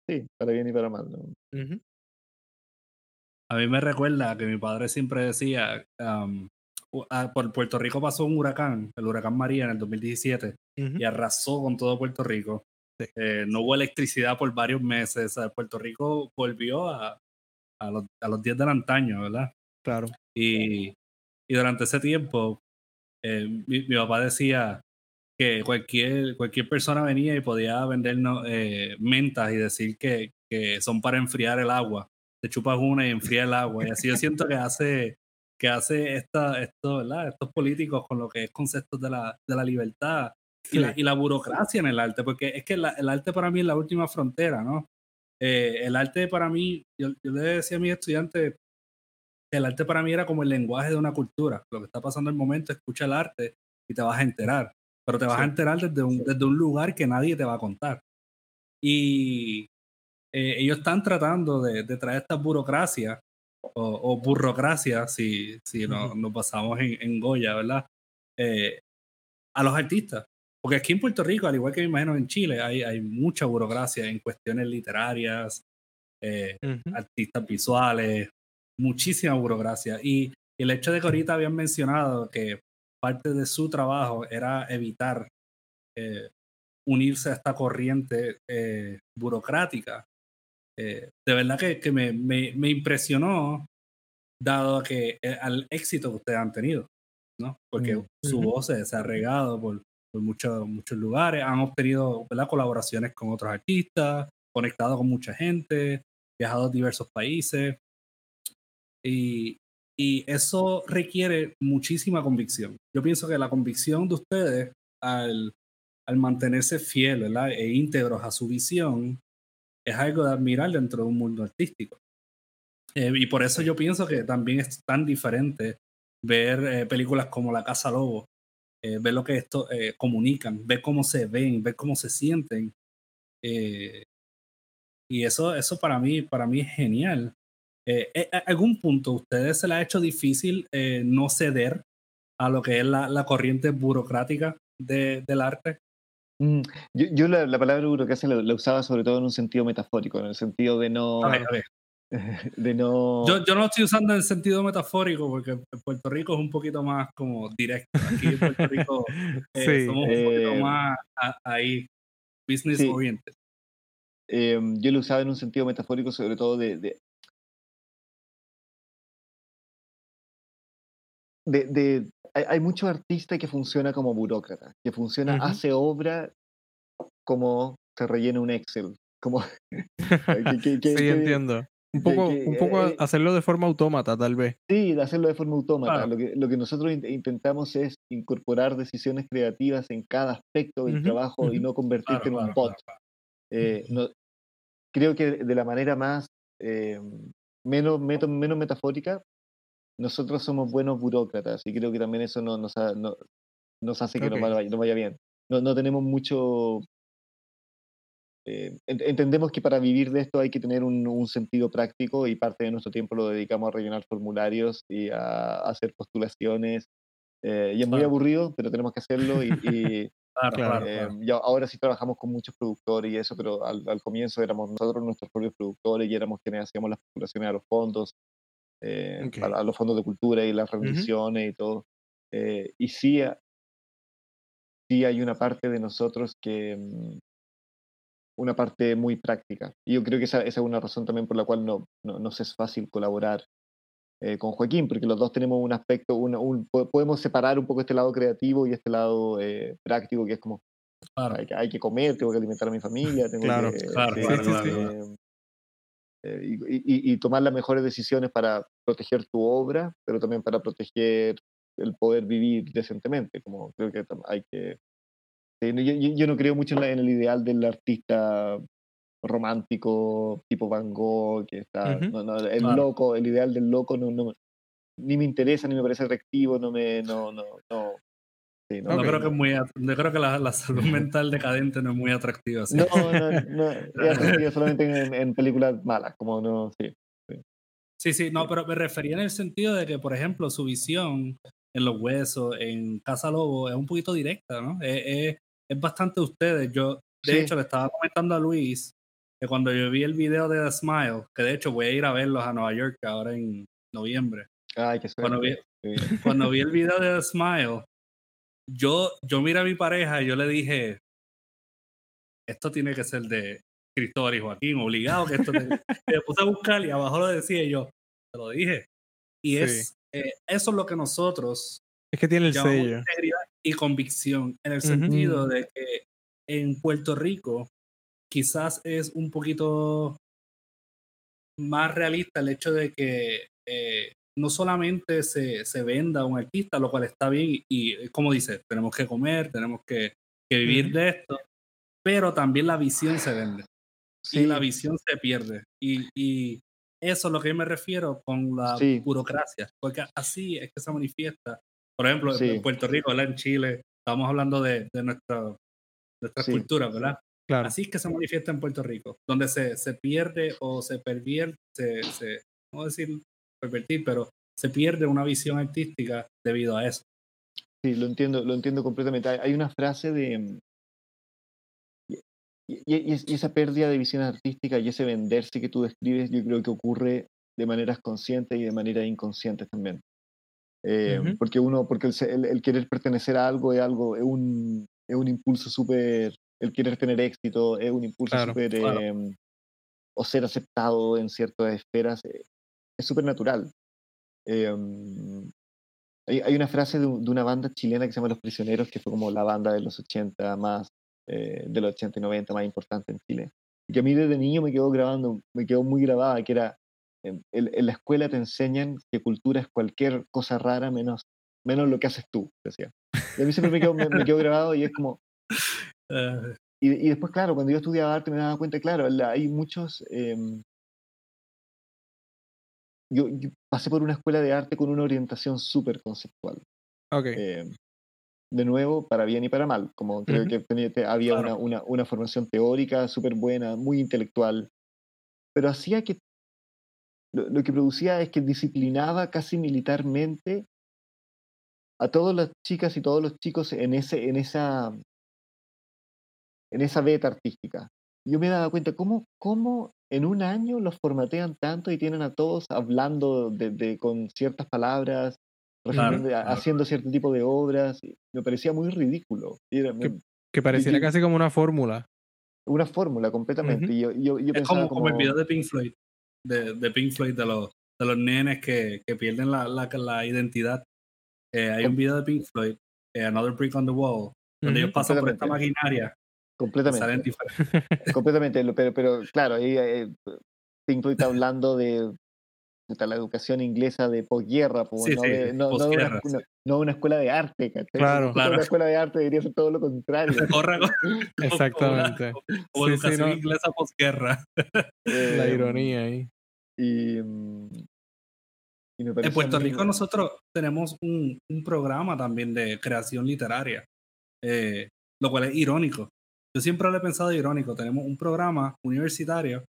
sí, para bien y para mal. ¿no? A mí me recuerda que mi padre siempre decía, um, por Puerto Rico pasó un huracán, el huracán María en el 2017, Ujú. y arrasó con todo Puerto Rico. Sí. Eh, no hubo electricidad por varios meses. o sea, Puerto Rico volvió a, a los, a los días del antaño, ¿verdad? Claro. Y, y durante ese tiempo, eh, mi, mi papá decía que cualquier, cualquier persona venía y podía vendernos eh, mentas y decir que, que son para enfriar el agua. Te chupas una y enfría el agua. Y así yo siento que hace, que hace esta, esto, ¿verdad? estos políticos con lo que es conceptos de la, de la libertad y, la, Sí. y la burocracia en el arte, porque es que la- el arte para mí es la última frontera, ¿no? eh, el arte para mí, yo, le decía a mis estudiantes, el arte para mí era como el lenguaje de una cultura. Lo que está pasando en el momento, escucha el arte y te vas a enterar. Pero te vas a enterar desde un, desde un lugar que nadie te va a contar. Y eh, ellos están tratando de, de traer esta burocracia o, burocracia, si, si nos, nos basamos en, en, Goya, ¿verdad? Eh, a los artistas. Porque aquí en Puerto Rico, al igual que me imagino en Chile, hay, hay mucha burocracia en cuestiones literarias, eh, artistas visuales, muchísima burocracia. Y el hecho de que ahorita habían mencionado que parte de su trabajo era evitar eh, unirse a esta corriente eh, burocrática, de verdad que, que me, me, me, impresionó, dado que al éxito que ustedes han tenido, ¿no? Porque mm, su voz se, ha regado por, por muchos, muchos lugares, han obtenido colaboraciones con otros artistas, conectado con mucha gente, viajado a diversos países. Y, y eso requiere muchísima convicción. Yo pienso que la convicción de ustedes al, al mantenerse fieles e íntegros a su visión es algo de admirar dentro de un mundo artístico. Eh, y por eso yo pienso que también es tan diferente ver eh, películas como La Casa Lobo, eh, ver lo que esto comunican, ver cómo se ven, ver cómo se sienten. y eso, eso para mí, para mí es genial. ¿A algún punto ustedes se les ha hecho difícil no ceder a lo que es la, la corriente burocrática de, del arte? Mm, yo, yo la, la, palabra burocracia la, la, usaba sobre todo en un sentido metafórico, en el sentido de no, a ver, a ver. de no... Yo, yo, no estoy usando en sentido metafórico porque en Puerto Rico es un poquito más como directo. Aquí en Puerto Rico eh, sí, somos un poquito eh, más a, ahí, business sí. oriented. Eh, yo lo usaba en un sentido metafórico sobre todo de... de, de, de hay, hay muchos artistas que funciona como burócrata, que funciona, uh -huh. hace obra como se rellena un Excel. Como, que, que, que, sí, entiendo. Un poco, un poco eh, hacerlo de forma autómata, tal vez. Sí, hacerlo de forma autómata. Claro. Lo, que, lo que nosotros intentamos es incorporar decisiones creativas en cada aspecto del uh -huh, trabajo uh -huh. y no convertirte claro, en un claro, bot. Eh, no, creo que de la manera más eh, menos, menos, menos metafórica, nosotros somos buenos burócratas y creo que también eso no, nos, ha, no, nos hace que okay. nos, vaya, nos vaya bien. No, no tenemos mucho eh, entendemos que para vivir de esto hay que tener un, un, sentido práctico y parte de nuestro tiempo lo dedicamos a rellenar formularios y a, a hacer postulaciones. Eh, y es muy aburrido, pero tenemos que hacerlo y, y claro, eh, claro. ahora sí trabajamos con muchos productores y eso, pero al, al, comienzo éramos nosotros nuestros propios productores y éramos quienes hacíamos las postulaciones a los fondos, eh, okay. los fondos de cultura y las rendiciones uh -huh. y todo. y sí, sí hay una parte de nosotros que mm, una parte muy práctica. Y yo creo que esa, esa, es una razón también por la cual no, no nos es fácil colaborar eh, con Joaquín, porque los dos tenemos un aspecto, un, un, podemos separar un poco este lado creativo y este lado eh, práctico, que es como, claro. hay, que, hay, que, comer, tengo que alimentar a mi familia, tengo claro, que... Claro, sí, claro, sí, sí, eh, y, y, y, tomar las mejores decisiones para proteger tu obra, pero también para proteger el poder vivir decentemente, como creo que hay que yo, yo, no creo mucho en, la, en, el ideal del artista romántico tipo Van Gogh, que está, uh -huh. no, no, el claro. loco, el ideal del loco no, no, ni me interesa, ni me parece atractivo, no me, no, no, no. Sí, no, no creo que muy, yo creo que la, la, salud mental decadente no es muy atractiva. ¿sí? No, no, no, es atractiva solamente en, en, películas malas, como no, sí, sí. Sí, sí, no, pero me refería en el sentido de que, por ejemplo, su visión en los huesos, en Casa Lobo, es un poquito directa, ¿no? Es, es, es bastante ustedes. Yo, de sí. hecho, le estaba comentando a Luis que cuando yo vi el video de The Smile, que de hecho voy a ir a verlos a Nueva York ahora en noviembre. Ay, qué cuando, vi, sí. cuando vi el video de The Smile, yo, yo miré a mi pareja y yo le dije, esto tiene que ser de Cristóbal y Joaquín, obligado que esto te... me puse a buscar y abajo lo decía y yo, te lo dije. Y es, eh, eso es lo que nosotros... Es que tiene el sello y convicción, en el sentido uh -huh. de que en Puerto Rico quizás es un poquito más realista el hecho de que eh, no solamente se, se, venda un artista, lo cual está bien, y, como dice, tenemos que comer, tenemos que, que vivir de esto, pero también la visión se vende. y la visión se pierde. Y, y, eso es lo que yo me refiero con la burocracia, porque así es que se manifiesta. Por ejemplo, en Puerto Rico, en Chile, estamos hablando de, de nuestra, nuestra cultura, ¿verdad? Así es que se manifiesta en Puerto Rico, donde se, se pierde o se pervierte, se, se, no decir pervertir, pero se pierde una visión artística debido a eso. Sí, lo entiendo, lo entiendo completamente. Hay una frase de... Mm, y, y, esa pérdida de visión artística y ese venderse que tú describes, yo creo que ocurre de maneras conscientes y de manera inconscientes también. Eh, porque uno, porque el, el, querer pertenecer a algo es algo, es un, es un impulso súper, el querer tener éxito es un impulso súper, em, o ser aceptado en ciertas esferas, eh, es súper natural. Em, hay, hay, una frase de, una banda chilena que se llama Los Prisioneros, que fue como la banda de los 80 más, eh, de los 80 y 90 más importante en Chile. Y que a mí desde niño me quedó grabando, me quedó muy grabada, que era, en, en, la escuela te enseñan que cultura es cualquier cosa rara menos, menos lo que haces tú, decía. Y a mí siempre me quedó, me, quedó grabado y es como... y, y, después, claro, cuando yo estudiaba arte me daba cuenta, claro, hay muchos... Eh, yo, pasé por una escuela de arte con una orientación súper conceptual. Okay. Eh, de nuevo, para bien y para mal, como creo que había una, una, una, formación teórica súper buena, muy intelectual, pero hacía que, lo, que producía es que disciplinaba casi militarmente a todas las chicas y todos los chicos en, ese, en, esa, en esa beta artística. Yo me daba cuenta cómo, cómo en un año los formatean tanto y tienen a todos hablando de, con ciertas palabras, haciendo cierto tipo de obras. Me parecía muy ridículo. que, pareciera casi como una fórmula. Una fórmula, completamente. yo, es como, el video de Pink Floyd, de, de Pink Floyd, de los, de los nenes que, que pierden la, la, la identidad. Eh, hay un video de Pink Floyd, eh, Another Brick on the Wall, donde ellos pasan por esta maquinaria Completamente. Completamente, pero, pero claro, ahí eh, Pink Floyd está hablando de, la educación inglesa de posguerra, no, no, una, escuela de arte, Claro, claro. Una escuela de arte debería ser todo lo contrario. Exactamente. O, educación inglesa posguerra. la ironía ahí. Y, mm, en Puerto Rico nosotros tenemos un, un, programa también de creación literaria, eh, lo cual es irónico, yo siempre lo he pensado irónico. Tenemos un programa universitario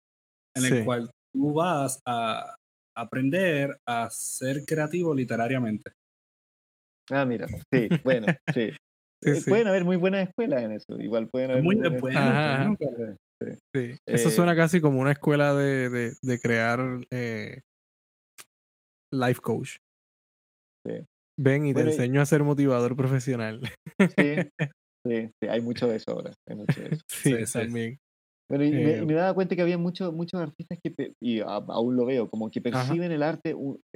en el cual tú vas a aprender a ser creativo literariamente. Ah, mira, sí, bueno, sí. Eh, pueden haber muy buenas escuelas en eso. Igual pueden haber muy, buenas. Sí. Eso eh, suena casi como una escuela de, de, de crear eh, life coach. Sí. Ven y te enseño a ser motivador profesional. Sí, Sí, hay mucho de eso ahora. sí, también. Bueno, y, me, me, daba cuenta que había muchos muchos artistas que, y aún lo veo, como que perciben el arte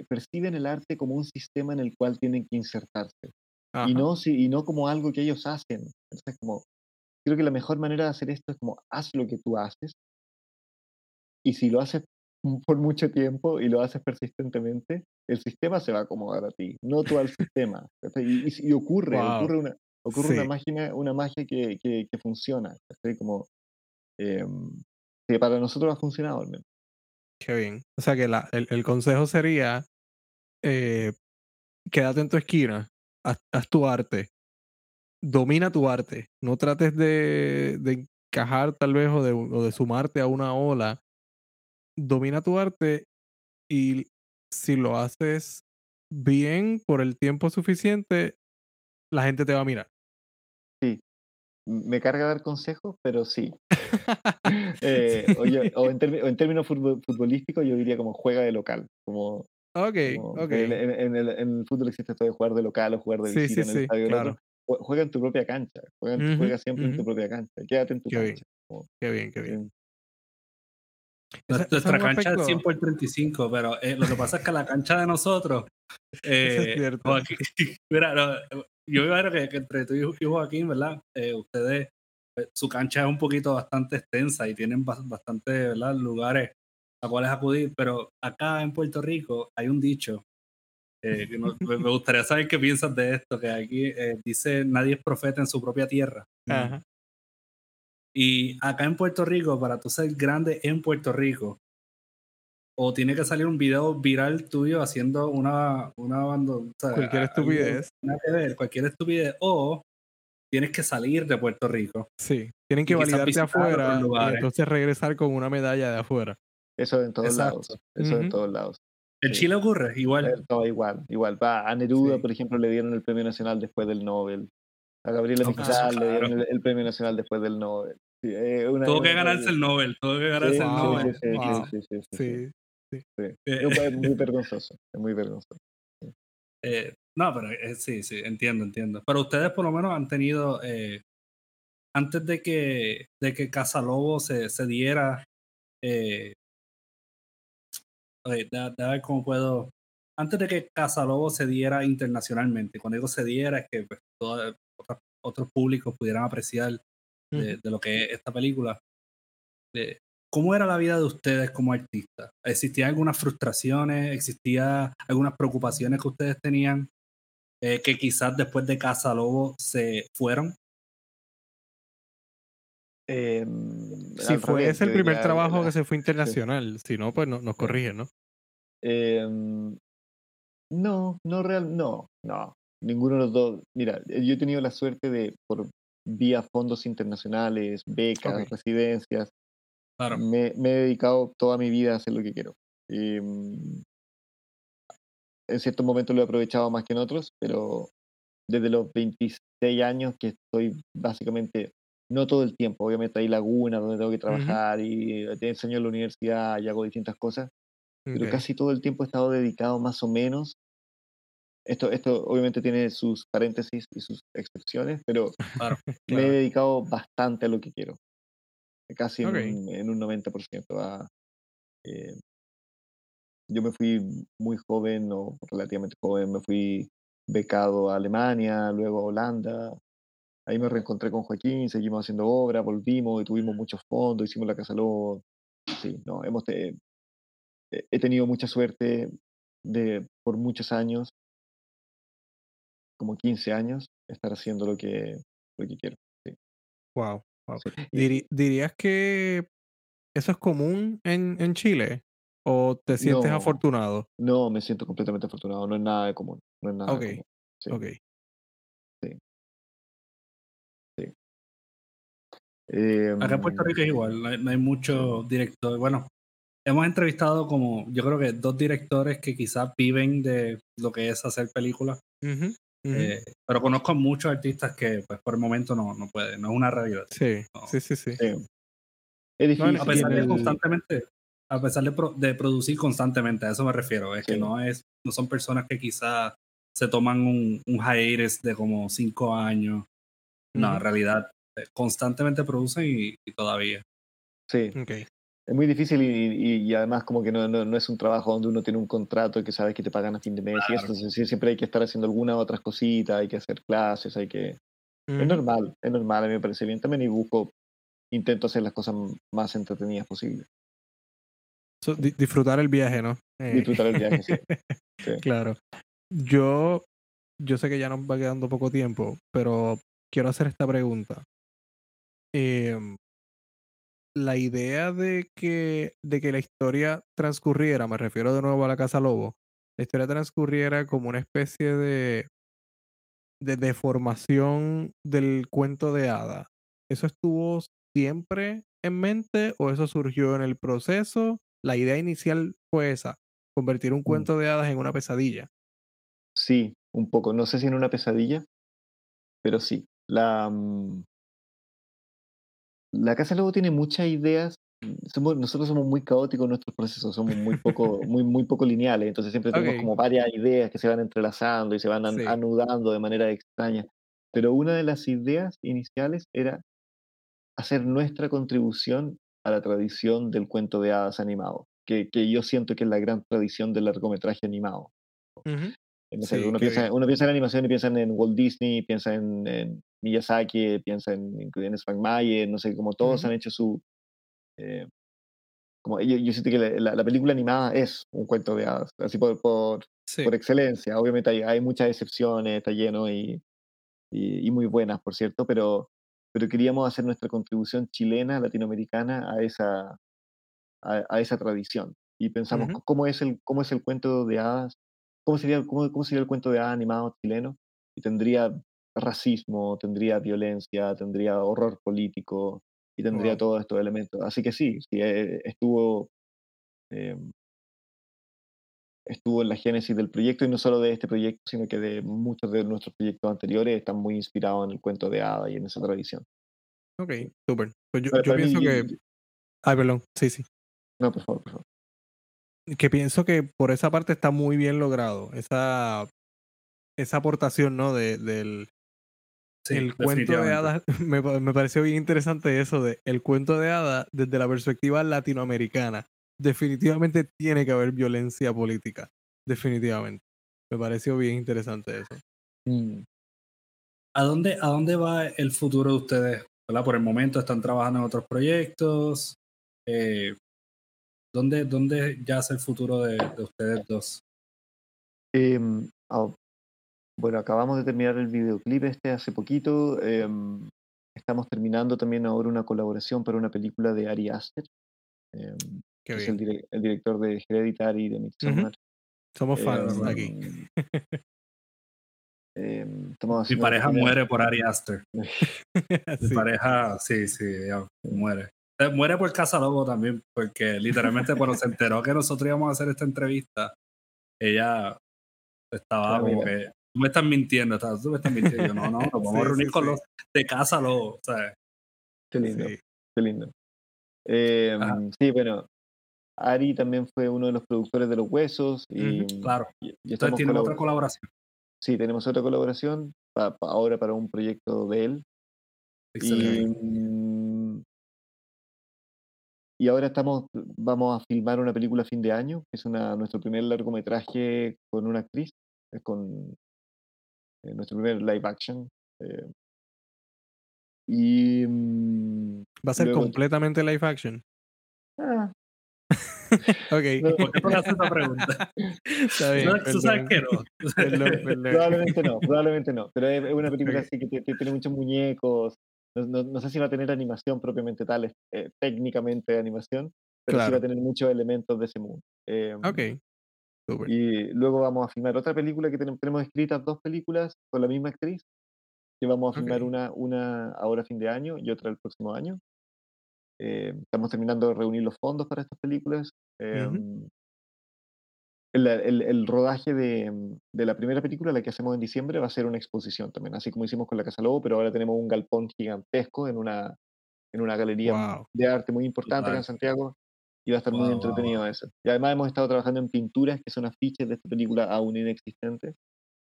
perciben el arte como un sistema en el cual tienen que insertarse. Y no, y no como algo que ellos hacen. Entonces, como, creo que la mejor manera de hacer esto es como, haz lo que tú haces. Y si lo haces por mucho tiempo y lo haces persistentemente, el sistema se va a acomodar a ti, no tú al sistema. Y, y, ocurre, ocurre una, Ocurre una magia, una magia que, que, funciona. Como, em, que para nosotros ha funcionado al menos. Qué bien. O sea que la, el, el, consejo sería, eh, quédate en tu esquina, haz, tu arte, domina tu arte, no trates de, de encajar tal vez o de, o de sumarte a una ola, domina tu arte y si lo haces bien por el tiempo suficiente, la gente te va a mirar. Sí. Me carga dar consejos, pero sí. Eh, o, en, términos futbolísticos, yo diría como juega de local. Como, ok, En, el, fútbol existe esto de jugar de local o jugar de visita en el estadio. Claro. Juega en tu propia cancha. Juega, siempre en tu propia cancha. Quédate en tu cancha. qué bien, qué bien. Nuestra, cancha es 100 por 35, pero eh, lo que pasa es que la cancha de nosotros. Eh, es mira, yo veo que, que, entre tú y Joaquín, ¿verdad? Eh, ustedes, eh, su cancha es un poquito bastante extensa y tienen bastante, ¿verdad? Lugares a cuales acudir, pero acá en Puerto Rico hay un dicho. Eh, que me gustaría saber qué piensas de esto, que aquí dice nadie es profeta en su propia tierra. Y acá en Puerto Rico, para tú ser grande en Puerto Rico, o tiene que salir un video viral tuyo haciendo una, una banda, cualquier estupidez. cualquier estupidez, o tienes que salir de Puerto Rico. Sí, tienen que validarte afuera y entonces regresar con una medalla de afuera. Eso en todos lados. Eso en todos lados. ¿En Chile ocurre? Igual. Todo igual, igual. Va, a Neruda, por ejemplo, le dieron el premio nacional después del Nobel. A Gabriela Mistral le dieron el, premio nacional después del Nobel. Eh, tuvo que ganarse el Nobel, tuvo que ganarse el Nobel. Sí, sí, sí. Sí, Es muy vergonzoso, es muy vergonzoso. Eh, no, pero eh, sí, sí, entiendo, entiendo. Pero ustedes por lo menos han tenido, eh, antes de que, de que Casalobo se, se diera, eh, okay, ver cómo puedo, antes de que Casalobo se diera internacionalmente, cuando digo se diera es que pues, otros públicos pudieran apreciar de, de, lo que es esta película. ¿Cómo era la vida de ustedes como artistas? ¿Existían algunas frustraciones? ¿Existían algunas preocupaciones que ustedes tenían eh, que quizás después de Casa Lobo se fueron? Eh, si fue ese el primer trabajo que se fue internacional, si no, pues no, nos corrigen, ¿no? Em, no, no real, no, no, ninguno de los dos. Mira, yo he tenido la suerte de, por vía fondos internacionales, becas, residencias, me, me, he dedicado toda mi vida a hacer lo que quiero. Y, em, en ciertos momentos lo he aprovechado más que en otros, pero desde los 26 años que estoy básicamente, no todo el tiempo, obviamente hay lagunas donde tengo que trabajar y te enseño en la universidad y hago distintas cosas, pero casi todo el tiempo he estado dedicado más o menos. Esto, esto obviamente tiene sus paréntesis y sus excepciones, pero me he dedicado bastante a lo que quiero, casi en, un, en un 90% a, eh, yo me fui muy joven o relativamente joven, me fui becado a Alemania, luego a Holanda. Ahí me reencontré con Joaquín, seguimos haciendo obra, volvimos y tuvimos muchos fondos, hicimos la Casa Lobo. Sí, no, hemos he tenido mucha suerte de por muchos años, como 15 años, estar haciendo lo que, lo que quiero. Sí. Wow. ¿Dirías que eso es común en, en Chile? ¿O te sientes afortunado? No, me siento completamente afortunado. No es nada de común. No es nada Ok, común. Sí. ok. Sí. sí. Acá en Puerto Rico es em, igual, no hay, muchos directores. Bueno, hemos entrevistado como, yo creo que dos directores que quizás viven de lo que es hacer películas. Eh, pero conozco muchos artistas que pues por el momento no, no pueden, no es una realidad. Sí, sí, sí, sí. Es difícil. a pesar de constantemente, a pesar de, producir constantemente, a eso me refiero, es que no es, no son personas que quizás se toman un, un hiatus de como cinco años. No, en realidad eh, constantemente producen y, todavía. Sí. Okay. Es muy difícil y, y, además como que no, no, es un trabajo donde uno tiene un contrato y que sabes que te pagan a fin de mes y eso, siempre hay que estar haciendo alguna otras cositas, hay que hacer clases, hay que... Es normal, es normal, a mí me parece bien también y busco, intento hacer las cosas más entretenidas posibles disfrutar el viaje, ¿no? Eh, disfrutar el viaje, sí. Claro. Yo, yo sé que ya nos va quedando poco tiempo, pero quiero hacer esta pregunta. Em, la idea de que, de que la historia transcurriera, me refiero de nuevo a la Casa Lobo, la historia transcurriera como una especie de, de deformación del cuento de hada. ¿Eso estuvo siempre en mente o eso surgió en el proceso? la idea inicial fue esa, convertir un mm. cuento de hadas en una pesadilla. Sí, un poco. No sé si en una pesadilla, pero sí. La, mm, la Casa Lobo tiene muchas ideas. nosotros somos muy caóticos en nuestros procesos, somos muy poco, muy, muy poco lineales, entonces siempre tenemos como varias ideas que se van entrelazando y se van anudando de manera extraña. Pero una de las ideas iniciales era hacer nuestra contribución a la tradición del cuento de hadas animado, que, que yo siento que es la gran tradición del largometraje animado. uno, piensa, uno, piensa, en animación y piensa en Walt Disney, piensa en, Miyazaki, piensa en, en Frank Mayer, no sé, como todos han hecho su... Eh, como yo, yo, siento que la, la, película animada es un cuento de hadas, así por, por, por excelencia. Obviamente hay, hay, muchas excepciones, está lleno y, y, y, muy buenas, por cierto, pero pero queríamos hacer nuestra contribución chilena, latinoamericana a esa, a, a esa tradición. Y pensamos, Ujú. ¿cómo es, el, ¿cómo es el cuento de hadas? ¿Cómo sería, cómo, cómo sería el cuento de hadas animado chileno? Y tendría racismo, tendría violencia, tendría horror político y tendría Wow. todos estos elementos. Así que sí, sí eh, estuvo, eh, estuvo en la génesis del proyecto y no solo de este proyecto, sino que de muchos de nuestros proyectos anteriores están muy inspirados en el cuento de hadas y en esa tradición. Ok, súper. Pues yo, mí, pienso que. Ay, perdón. Sí, sí. no, por favor, por favor. Que pienso que por esa parte está muy bien logrado. Esa, esa aportación, ¿no? De, del Sí, el cuento de hadas. Me, me pareció bien interesante eso de el cuento de hadas desde la perspectiva latinoamericana. Definitivamente tiene que haber violencia política. Definitivamente. Me pareció bien interesante eso. Mm. ¿A dónde, ¿A dónde va el futuro de ustedes? ¿Verdad? Por el momento están trabajando en otros proyectos. Eh, ¿dónde, ¿Dónde yace el futuro de, de ustedes dos? Ah, bueno, acabamos de terminar el videoclip este hace poquito. em, estamos terminando también ahora una colaboración para una película de Ari Aster, em, Qué que es el, bien. dire- el director de Hereditary y de Midsommar. Somos fans Em, aquí. Mi pareja una- muere por Ari Aster. Mi Sí. pareja, sí, sí, muere. Eh, Muere por Casa Lobo también, porque literalmente cuando se enteró que nosotros íbamos a hacer esta entrevista, ella estaba como que, tú me estás mintiendo, estás- tú me estás mintiendo. Yo, no, no, nos vamos Sí, a reunir sí, con sí. los de Casa. O sea, Qué lindo, Sí. qué lindo. Em, Ajá. sí, bueno, Ari también fue uno de los productores de Los Huesos y, claro. y- y Entonces tiene otra colabor- colaboración. Sí, tenemos otra colaboración pa- pa- ahora para un proyecto de él. Excelente. Y, mm, y ahora estamos, vamos a filmar una película a fin de año, que es una, nuestro primer largometraje con una actriz, es con nuestro primer live action. eh. y mm, Va a ser luego- completamente live action. ah, Ok. No, ¿Por qué haces pregunta? Está bien. No, Tú sabes que no. Perdón, perdón. probablemente no, probablemente no, pero es, una película así que, que tiene muchos muñecos. No, no- no sé si va a tener animación propiamente tal, es, eh, técnicamente animación, pero sí va Claro. a tener muchos elementos de ese mundo. Eh, Ok. Y luego vamos a filmar otra película que tenemos, tenemos escritas dos películas con la misma actriz, que vamos a filmar una, una ahora a fin de año y otra el próximo año. Eh, estamos terminando de reunir los fondos para estas películas. Eh, el, el- el rodaje de, de la primera película, la que hacemos en diciembre, va a ser una exposición también, así como hicimos con La Casa Lobo, pero ahora tenemos un galpón gigantesco en una, en una galería Wow. de arte muy importante acá en. Santiago y va a estar muy Wow, wow, entretenido eso. Y además hemos estado trabajando en pinturas que son afiches de esta película aún inexistentes.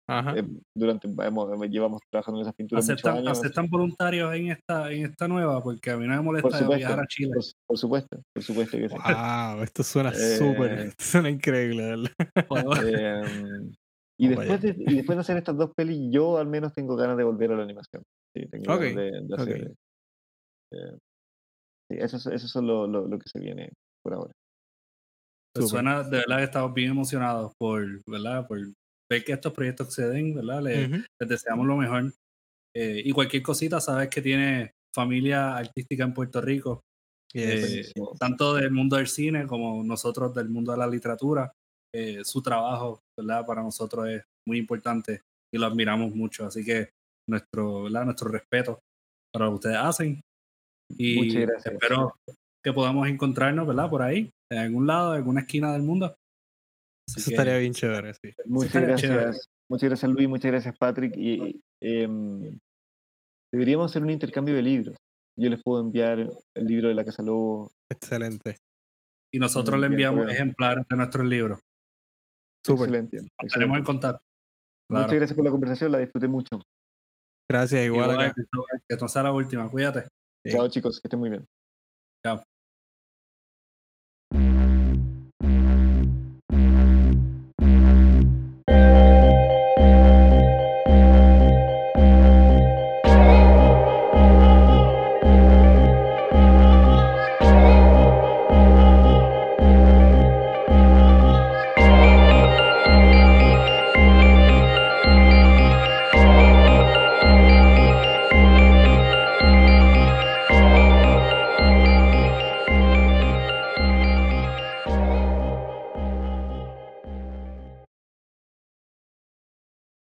Ajá. Eh, durante, hemos- llevamos trabajando en esas pinturas muchos ¿Aceptan, años. aceptan voluntarios en esta, en esta nueva? Porque a mí no me molesta supuesto, viajar a Chile. por, por supuesto, por supuesto que sí. Wow, esto suena Eh, súper, esto suena increíble, ¿verdad? Eh, y, después de, y después de hacer estas dos pelis, yo al menos tengo ganas de volver a la animación. Sí, tengo Ok, ganas de, de hacer. eh, sí, eso, es- eso es lo, lo, lo que se viene por ahora. Pues suena, de verdad que estamos bien emocionados por, ¿verdad? Por ver que estos proyectos se den, ¿verdad? Le- Ujú. Les deseamos lo mejor. Eh, y cualquier cosita, sabes que tiene familia artística en Puerto Rico, eh, Buenísimo. tanto del mundo del cine como nosotros del mundo de la literatura. Eh, su trabajo, ¿verdad? Para nosotros es muy importante y lo admiramos mucho. Así que nuestro, ¿verdad? Nuestro respeto para lo que ustedes hacen. Y Muchas gracias. espero que podamos encontrarnos, ¿verdad? Por ahí, en algún lado, en alguna esquina del mundo. Así Eso que- estaría bien chévere, sí. Muchas gracias. chévere. Muchas gracias Luis, muchas gracias Patrick. Y em, deberíamos hacer un intercambio de libros. Yo les puedo enviar el libro de la Casa Lobo. Excelente. Y nosotros Mm, le enviamos bien. ejemplares de nuestros libros. Súper. Excelente. Estaremos en contacto. Muchas gracias por la conversación, la disfruté mucho. Gracias, igual Igual, que no sea la última. Cuídate. Sí. Chao chicos, que estén muy bien. Chao.